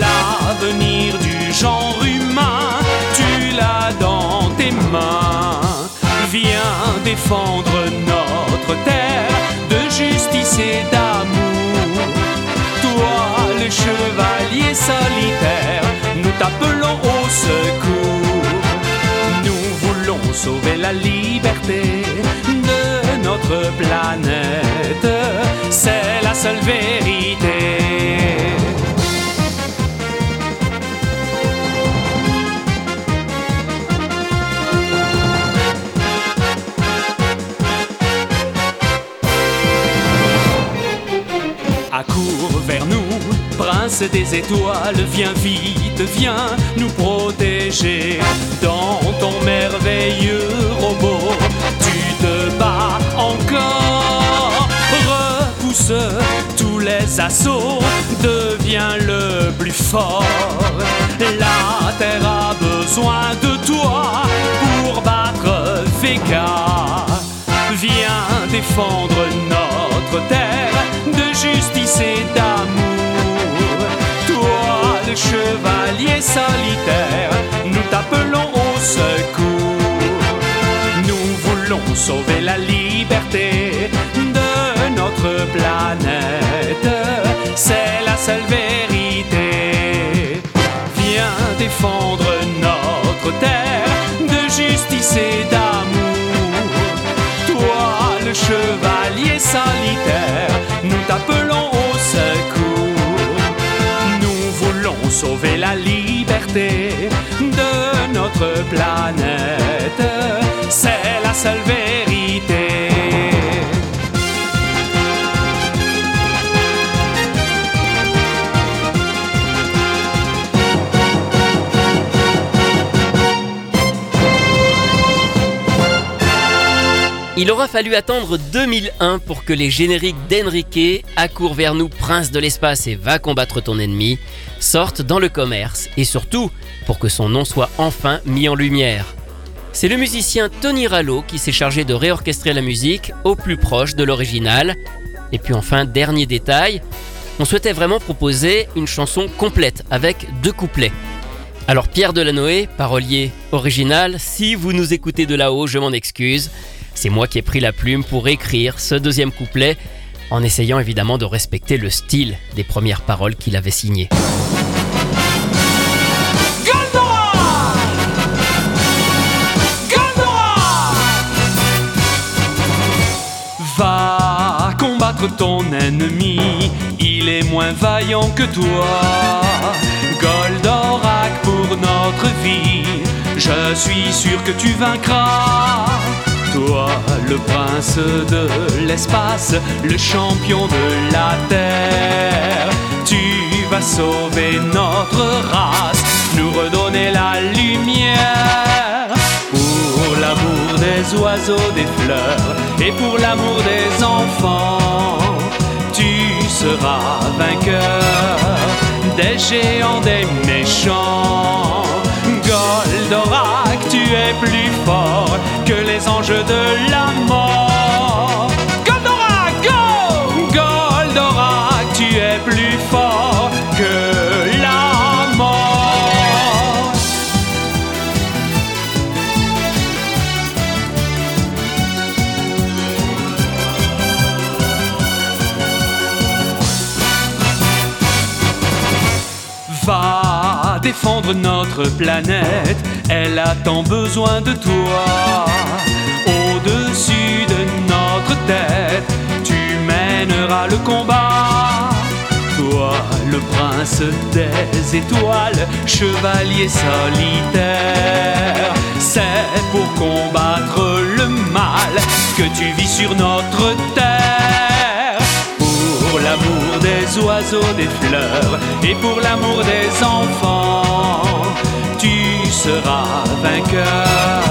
l'avenir du genre humain, tu l'as dans tes mains. Viens défendre notre terre de justice et d'amour. Toi, le chevalier solitaire, nous t'appelons au secours. Nous voulons sauver la liberté notre planète. C'est la seule vérité. Accours vers nous, prince des étoiles, viens vite, viens nous protéger. Dans ton merveilleux robot, tu te encore. Repousse tous les assauts, deviens le plus fort. La terre a besoin de toi pour battre Vega. Viens défendre notre terre de justice et d'amour. Toi, le chevalier solitaire, nous t'appelons au secours. Nous voulons sauver la liberté de notre planète. C'est la seule vérité. Viens défendre notre terre de justice et d'amour. Toi, le chevalier solitaire, nous t'appelons au secours. Nous voulons sauver la liberté de notre planète. C'est la seule vérité. Il aura fallu attendre 2001 pour que les génériques d'Enrique, Accours vers nous, Prince de l'espace et Va combattre ton ennemi sortent dans le commerce et surtout pour que son nom soit enfin mis en lumière. C'est le musicien Tony Rallo qui s'est chargé de réorchestrer la musique au plus proche de l'original. Et puis enfin, dernier détail, on souhaitait vraiment proposer une chanson complète avec deux couplets. Alors Pierre Delanoë, parolier original, si vous nous écoutez de là-haut, je m'en excuse. C'est moi qui ai pris la plume pour écrire ce deuxième couplet, en essayant évidemment de respecter le style des premières paroles qu'il avait signées. Va combattre ton ennemi, il est moins vaillant que toi. Goldorak pour notre vie, je suis sûr que tu vaincras. Toi, le prince de l'espace, le champion de la terre, tu vas sauver notre race, nous redonner la lumière. Pour l'amour des oiseaux, des fleurs et pour l'amour des enfants, tu seras vainqueur des géants, des méchants. Goldorak, tu es plus fort que les anges de la mort. Défendre notre planète, elle a tant besoin de toi. Au-dessus de notre tête, tu mèneras le combat. Toi, le prince des étoiles, chevalier solitaire, c'est pour combattre le mal que tu vis sur notre terre. Des oiseaux, des fleurs et pour l'amour des enfants, tu seras vainqueur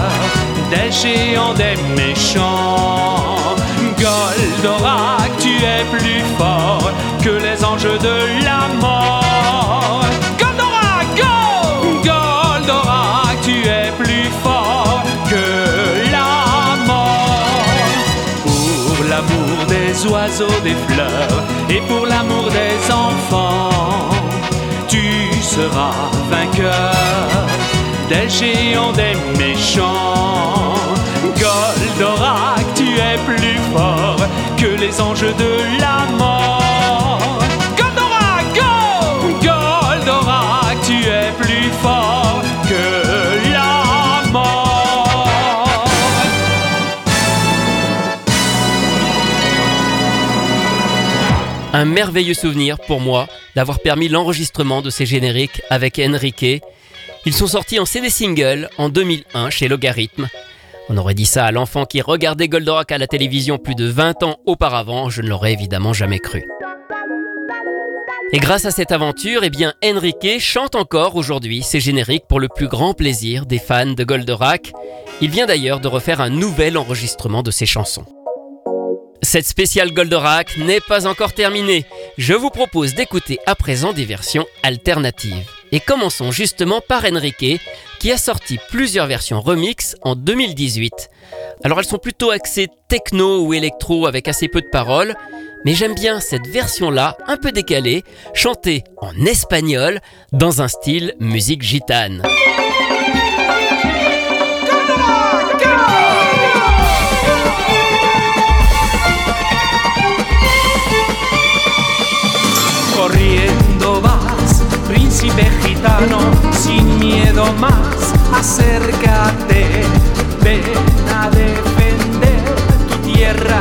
des géants, des méchants. Goldorak, tu es plus fort que les anges de la mort. Des oiseaux, des fleurs et pour l'amour des enfants, tu seras vainqueur des géants, des méchants. Goldorak, tu es plus fort que les anges de la mort. Goldorak, go! Goldorak, tu es plus fort Un merveilleux souvenir pour moi d'avoir permis l'enregistrement de ces génériques avec Enrique. Ils sont sortis en CD single en 2001 chez Logarithme. On aurait dit ça à l'enfant qui regardait Goldorak à la télévision plus de 20 ans auparavant, je ne l'aurais évidemment jamais cru. Et grâce à cette aventure, eh bien, Enrique chante encore aujourd'hui ses génériques pour le plus grand plaisir des fans de Goldorak. Il vient d'ailleurs de refaire un nouvel enregistrement de ses chansons. Cette spéciale Goldorak n'est pas encore terminée. Je vous propose d'écouter à présent des versions alternatives. Et commençons justement par Enrique, qui a sorti plusieurs versions remix en 2018. Alors elles sont plutôt axées techno ou électro avec assez peu de paroles, mais j'aime bien cette version-là, un peu décalée, chantée en espagnol, dans un style musique gitane. Sin miedo más, acércate, ven a defender tu tierra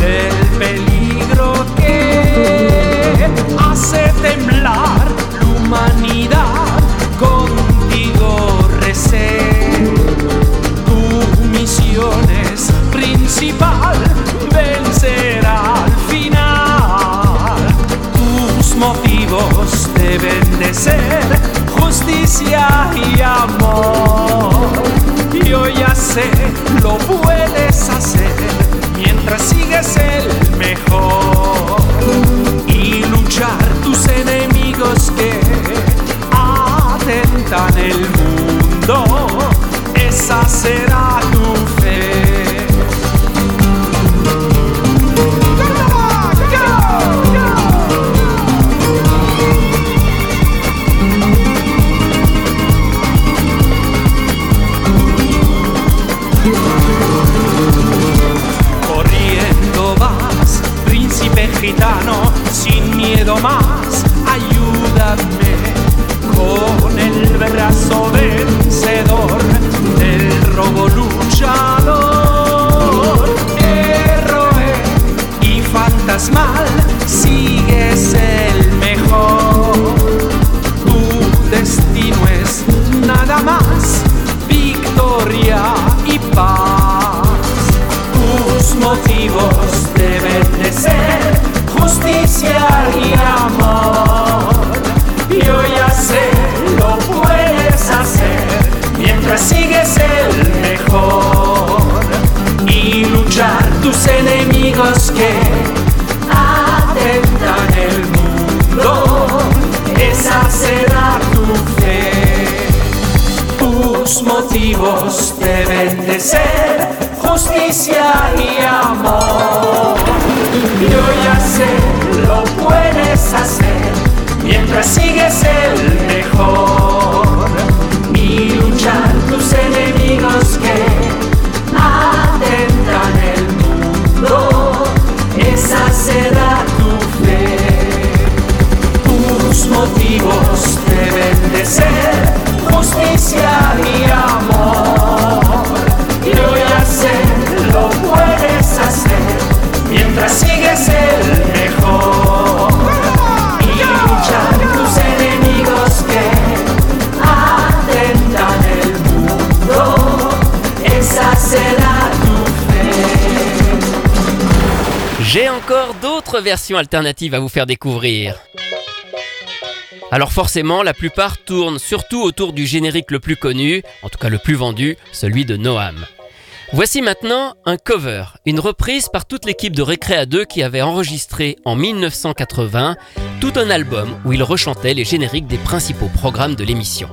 del peligro que hace temblar versions alternatives à vous faire découvrir. Alors forcément, la plupart tournent surtout autour du générique le plus connu, en tout cas le plus vendu, celui de Noam. Voici maintenant un cover, une reprise par toute l'équipe de Récréa 2 qui avait enregistré en 1980 tout un album où il rechantait les génériques des principaux programmes de l'émission.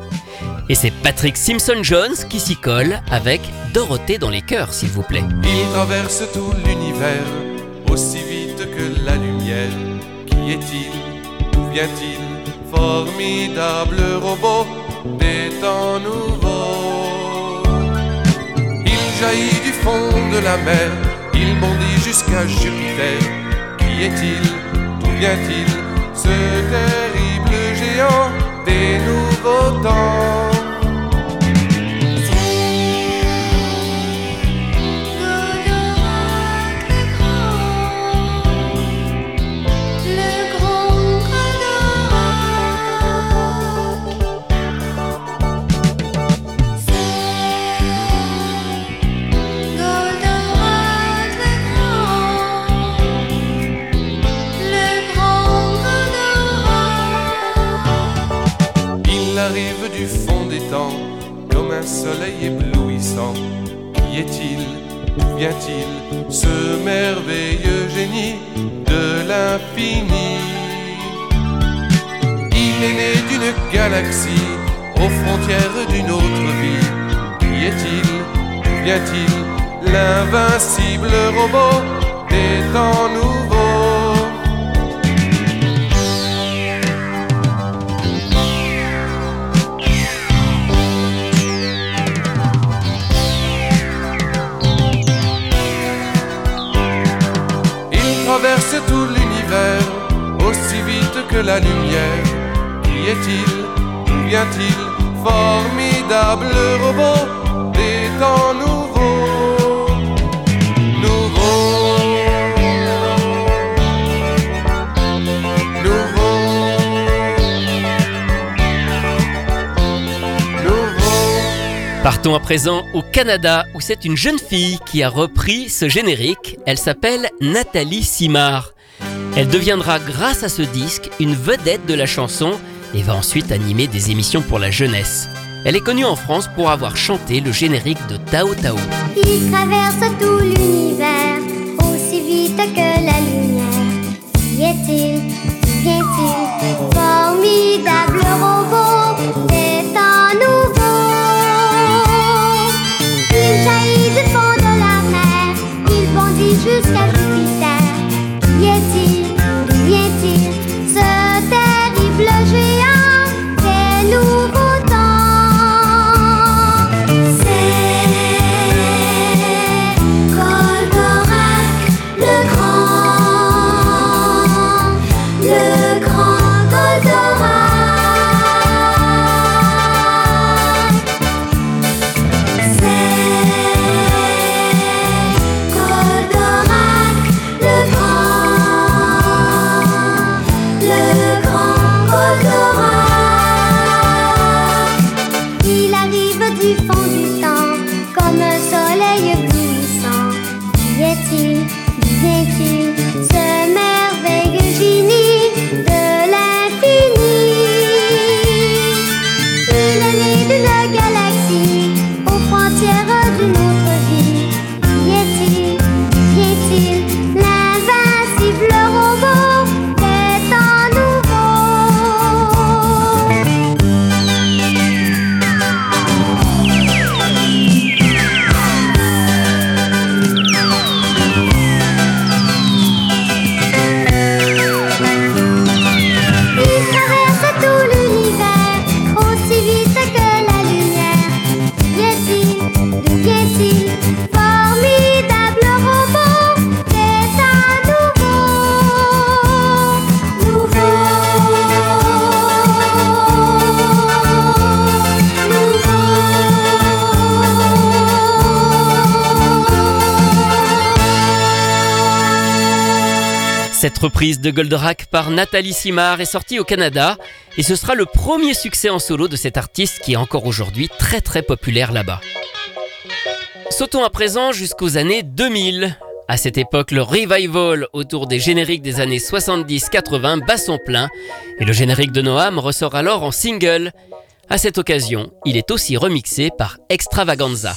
Et c'est Patrick Simpson-Jones qui s'y colle avec Dorothée dans les cœurs, s'il vous plaît. Il traverse tout l'univers aussi vite que Qui est-il? D'où vient-il? Formidable robot des temps nouveaux. Il jaillit du fond de la mer, il bondit jusqu'à Jupiter. Qui est-il? D'où vient-il? Ce terrible géant des nouveaux temps. Soleil éblouissant. Qui est-il? D'où vient-il? Ce merveilleux génie de l'infini. Il est né d'une galaxie aux frontières d'une autre vie. Qui est-il? D'où vient-il? L'invincible robot des. Tout l'univers aussi vite que la lumière. Qui est-il? D'où vient-il? Formidable robot des temps nouveaux. Partons à présent au Canada où c'est une jeune fille qui a repris ce générique. Elle s'appelle Nathalie Simard. Elle deviendra grâce à ce disque une vedette de la chanson et va ensuite animer des émissions pour la jeunesse. Elle est connue en France pour avoir chanté le générique de Tao Tao. Il traverse tout l'univers aussi vite que la lumière. De Goldorak par Nathalie Simard est sortie au Canada et ce sera le premier succès en solo de cet artiste qui est encore aujourd'hui très très populaire là-bas. Sautons à présent jusqu'aux années 2000. À cette époque, le revival autour des génériques des années 70-80 bat son plein et le générique de Noam ressort alors en single. À cette occasion, il est aussi remixé par Extravaganza.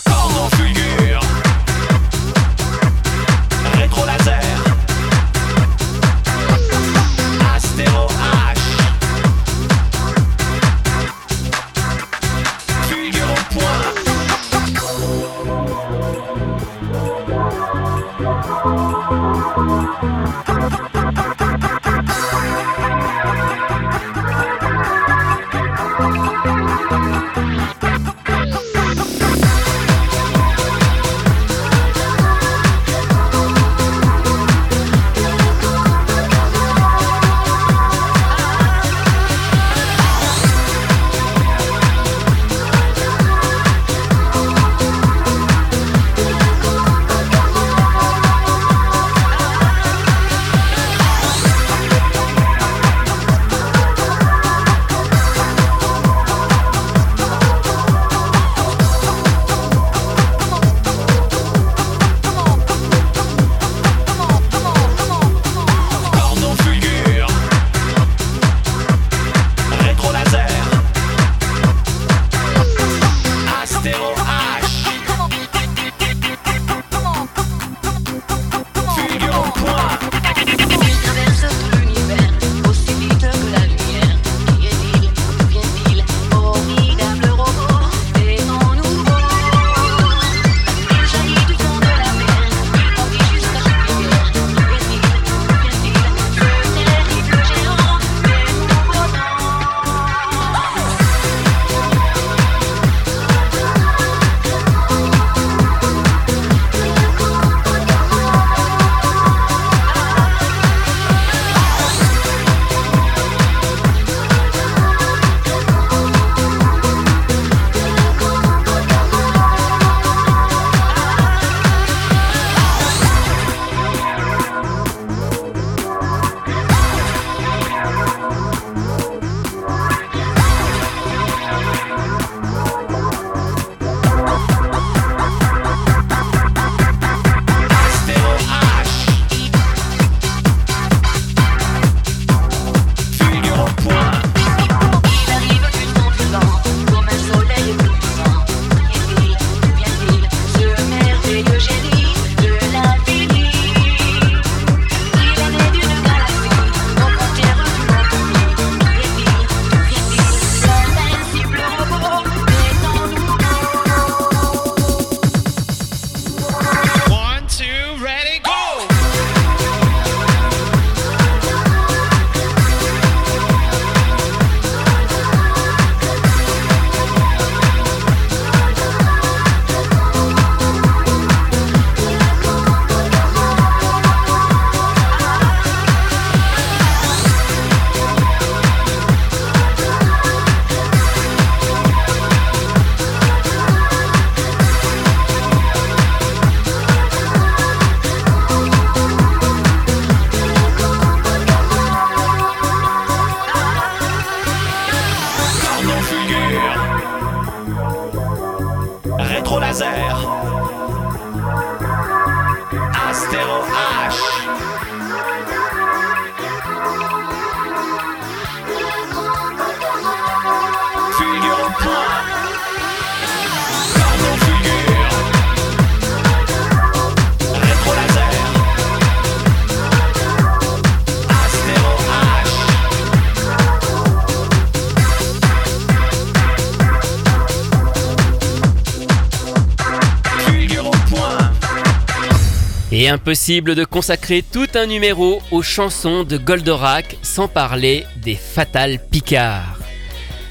Impossible de consacrer tout un numéro aux chansons de Goldorak sans parler des Fatal Picard.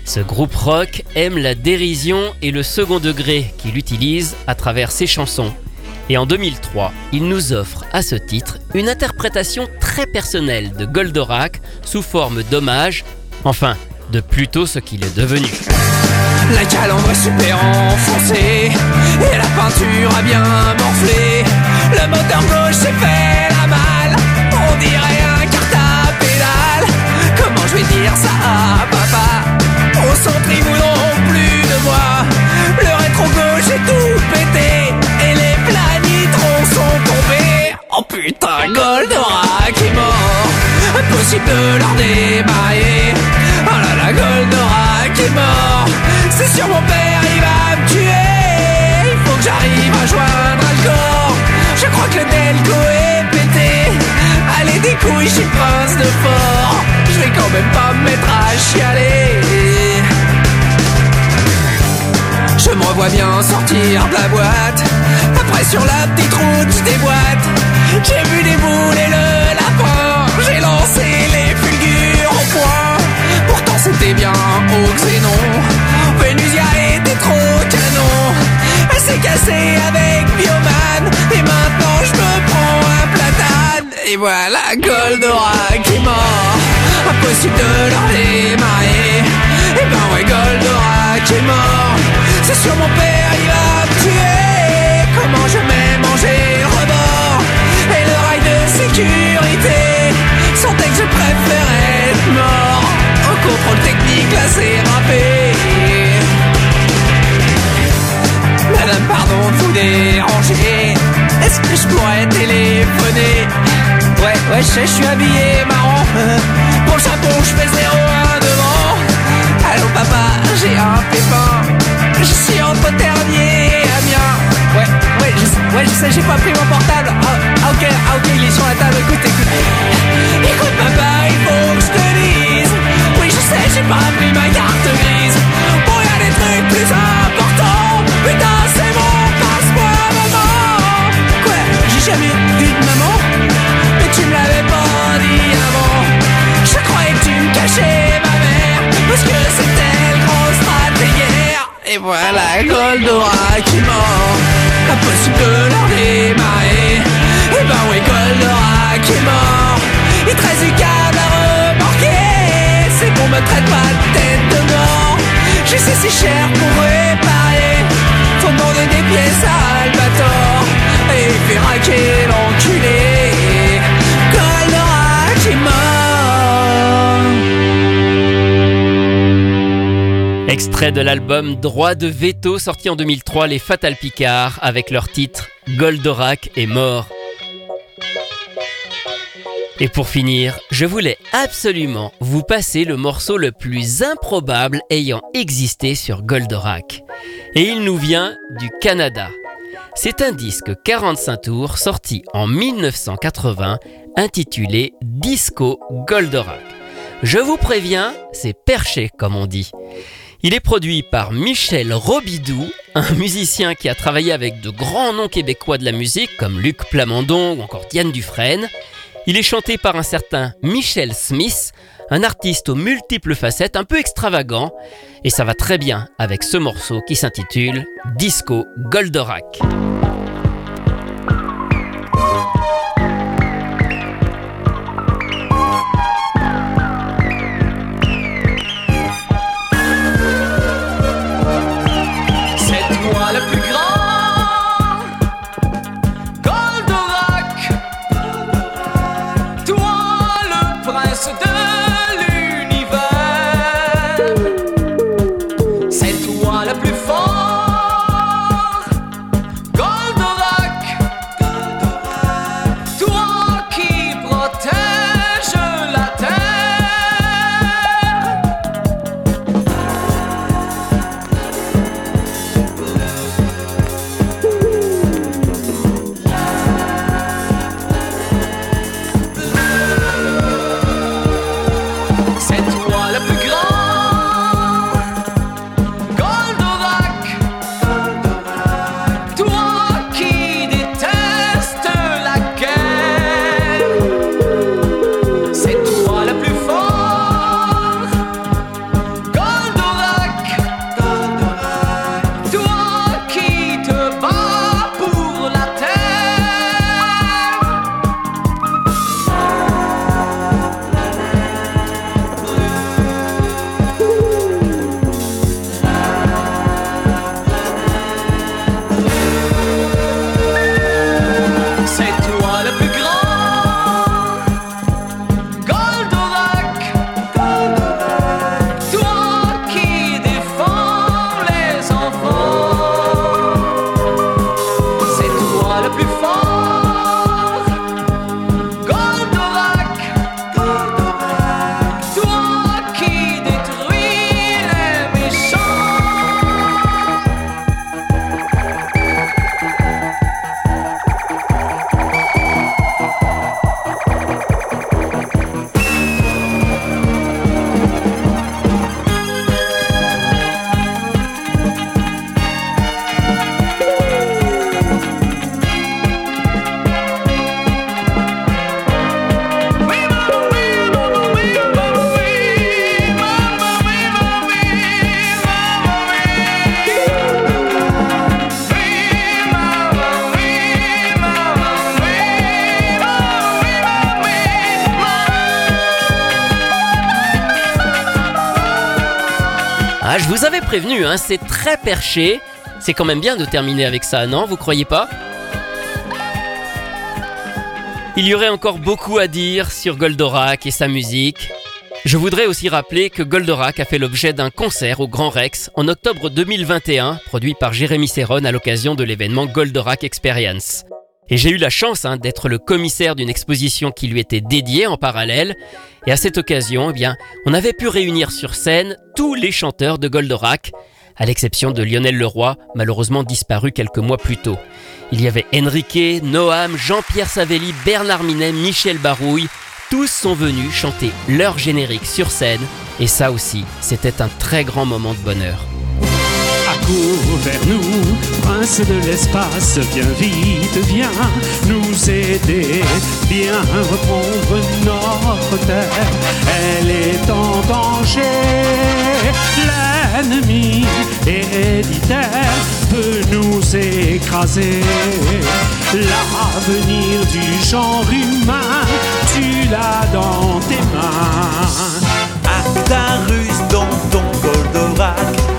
Ce groupe rock aime la dérision et le second degré qu'il utilise à travers ses chansons. Et en 2003, il nous offre à ce titre une interprétation très personnelle de Goldorak sous forme d'hommage, enfin, de plutôt ce qu'il est devenu. Le moteur gauche s'est fait la malle. On dirait un carte à pédale Comment je vais dire ça à papa? Au centre ils voudront plus de moi. Le rétro gauche est tout pété. Et les planitrons sont tombés. Oh putain Goldorak est mort. Impossible de leur démarrer Oh là là Goldorak est mort. C'est sur mon père il va me tuer. Il faut que j'arrive à joindre crois que le Delco est pété. Allez des couilles suis prince de fort. Je vais quand même pas me mettre à chialer. Je me revois bien sortir de la boîte. Après sur la petite route je déboîte J'ai vu des boules et le lapin. J'ai lancé les fulgures au point Pourtant c'était bien au xénon. Vénusia était trop canon. Elle s'est cassée avec Bioman Et Et voilà Goldorak qui est mort. Impossible de leur démarrer Et ben ouais Goldorak est mort. C'est sur mon père il va me tuer. Comment je m'ai mangé rebord Et le rail de sécurité? Sentait que je préférais être mort. En contrôle technique là c'est râpé. Madame, pardon de vous déranger. Est-ce que je pourrais téléphoner? Ouais, je sais, je suis habillé marrant. Pour le Japon, je fais 0-1 devant. Allô, papa, j'ai un pépin. Je suis entre Ternier et Amiens. Ouais, ouais, je sais, ouais, je sais, j'ai pas pris mon portable. Ah, ah, ok, ah, ok, il est sur la table. Écoute, écoute. Écoute, papa, il faut que je te dise. Oui, je sais, j'ai pas pris ma carte grise. Bon, y a des trucs plus importants. Putain, voilà Goldorak qui mort. Impossible de leur démarrer. Et ben oui, Goldorak est mort. Il du câble à remorquer. C'est bon, me traite pas de tête de mort. Sais c'est cher pour réparer. Faut demander des pièces à Albator. Et il raquer l'enculé. Extrait de l'album Droit de veto sorti en 2003, les Fatal Picard, avec leur titre Goldorak est mort. Et pour finir, je voulais absolument vous passer le morceau le plus improbable ayant existé sur Goldorak. Et il nous vient du Canada. C'est un disque 45 tours sorti en 1980 intitulé Disco Goldorak. Je vous préviens, c'est perché comme on dit. Il est produit par Michel Robidoux, un musicien qui a travaillé avec de grands noms québécois de la musique comme Luc Plamondon ou encore Diane Dufresne. Il est chanté par un certain Michel Smith, un artiste aux multiples facettes, un peu extravagant, et ça va très bien avec ce morceau qui s'intitule Disco Goldorak. Prévenu, hein, c'est très perché. C'est quand même bien de terminer avec ça, non Vous croyez pas? Il y aurait encore beaucoup à dire sur Goldorak et sa musique. Je voudrais aussi rappeler que Goldorak a fait l'objet d'un concert au Grand Rex en octobre 2021, produit par Jérémy Serron à l'occasion de l'événement Goldorak Experience. Et j'ai eu la chance hein, d'être le commissaire d'une exposition qui lui était dédiée en parallèle. Et à cette occasion, eh bien, on avait pu réunir sur scène tous les chanteurs de Goldorak, à l'exception de Lionel Leroy, malheureusement disparu quelques mois plus tôt. Il y avait Enrique, Noam, Jean-Pierre Savelli, Bernard Minet, Michel Barouille. Tous sont venus chanter leur générique sur scène. Et ça aussi, c'était un très grand moment de bonheur. Vers nous, prince de l'espace, viens vite, viens nous aider, viens reprendre notre terre, elle est en danger. L'ennemi héréditaire peut nous écraser. L'avenir du genre humain, tu l'as dans tes mains. Actarus dans ton Goldorak, tu n'as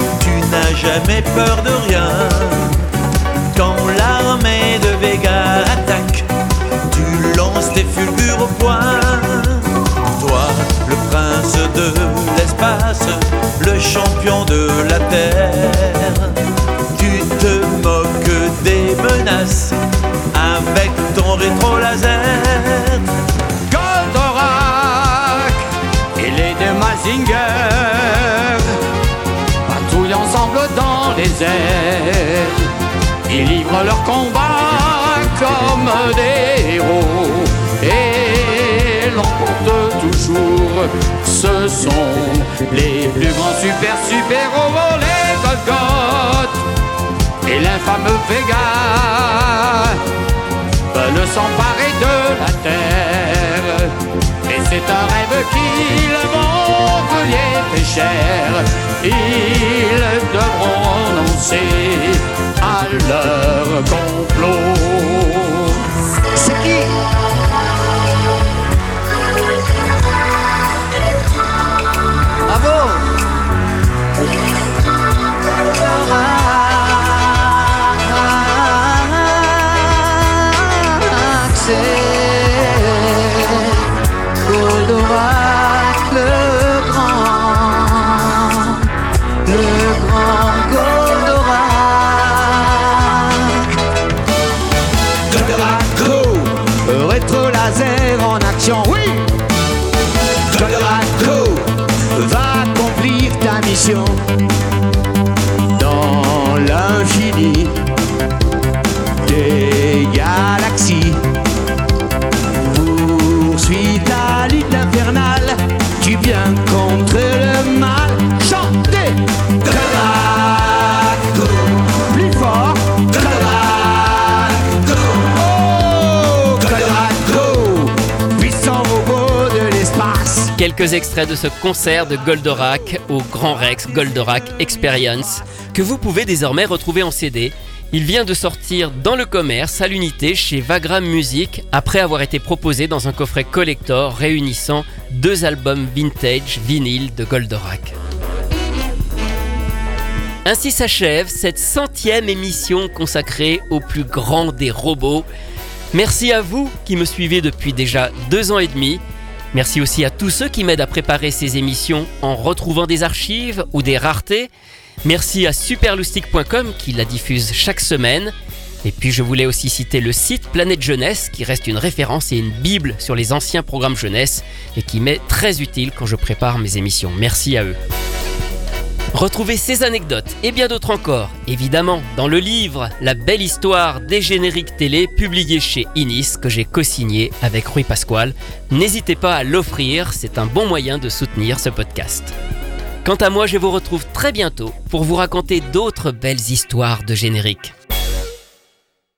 jamais peur de rien. Quand l'armée de Vega attaque, tu lances tes fulgures au poing. Toi, le prince de l'espace, le champion de la terre, tu te moques des menaces avec ton rétro laser. Ils livrent leur combat comme des héros et l'emportent toujours. Ce sont les plus grands super super héros, les Golgoth et l'infâme Vega veulent s'emparer de la terre. Et c'est un rêve qu'ils vont brûler très cher. Ils devront renoncer à leur complot. C'est qui? Extraits de ce concert de Goldorak au Grand Rex Goldorak Experience que vous pouvez désormais retrouver en CD. Il vient de sortir dans le commerce à l'unité chez Vagram Music après avoir été proposé dans un coffret collector réunissant deux albums vintage vinyle de Goldorak. Ainsi s'achève cette centième émission consacrée au plus grand des robots. Merci à vous qui me suivez depuis déjà deux ans et demi. Merci aussi à tous ceux qui m'aident à préparer ces émissions en retrouvant des archives ou des raretés. Merci à superloustic.com qui la diffuse chaque semaine. Et puis je voulais aussi citer le site Planète Jeunesse qui reste une référence et une bible sur les anciens programmes jeunesse et qui m'est très utile quand je prépare mes émissions. Merci à eux. Retrouvez ces anecdotes et bien d'autres encore, évidemment, dans le livre La belle histoire des génériques télé publié chez Inis que j'ai co-signé avec Rui Pasquale. N'hésitez pas à l'offrir, c'est un bon moyen de soutenir ce podcast. Quant à moi, je vous retrouve très bientôt pour vous raconter d'autres belles histoires de génériques.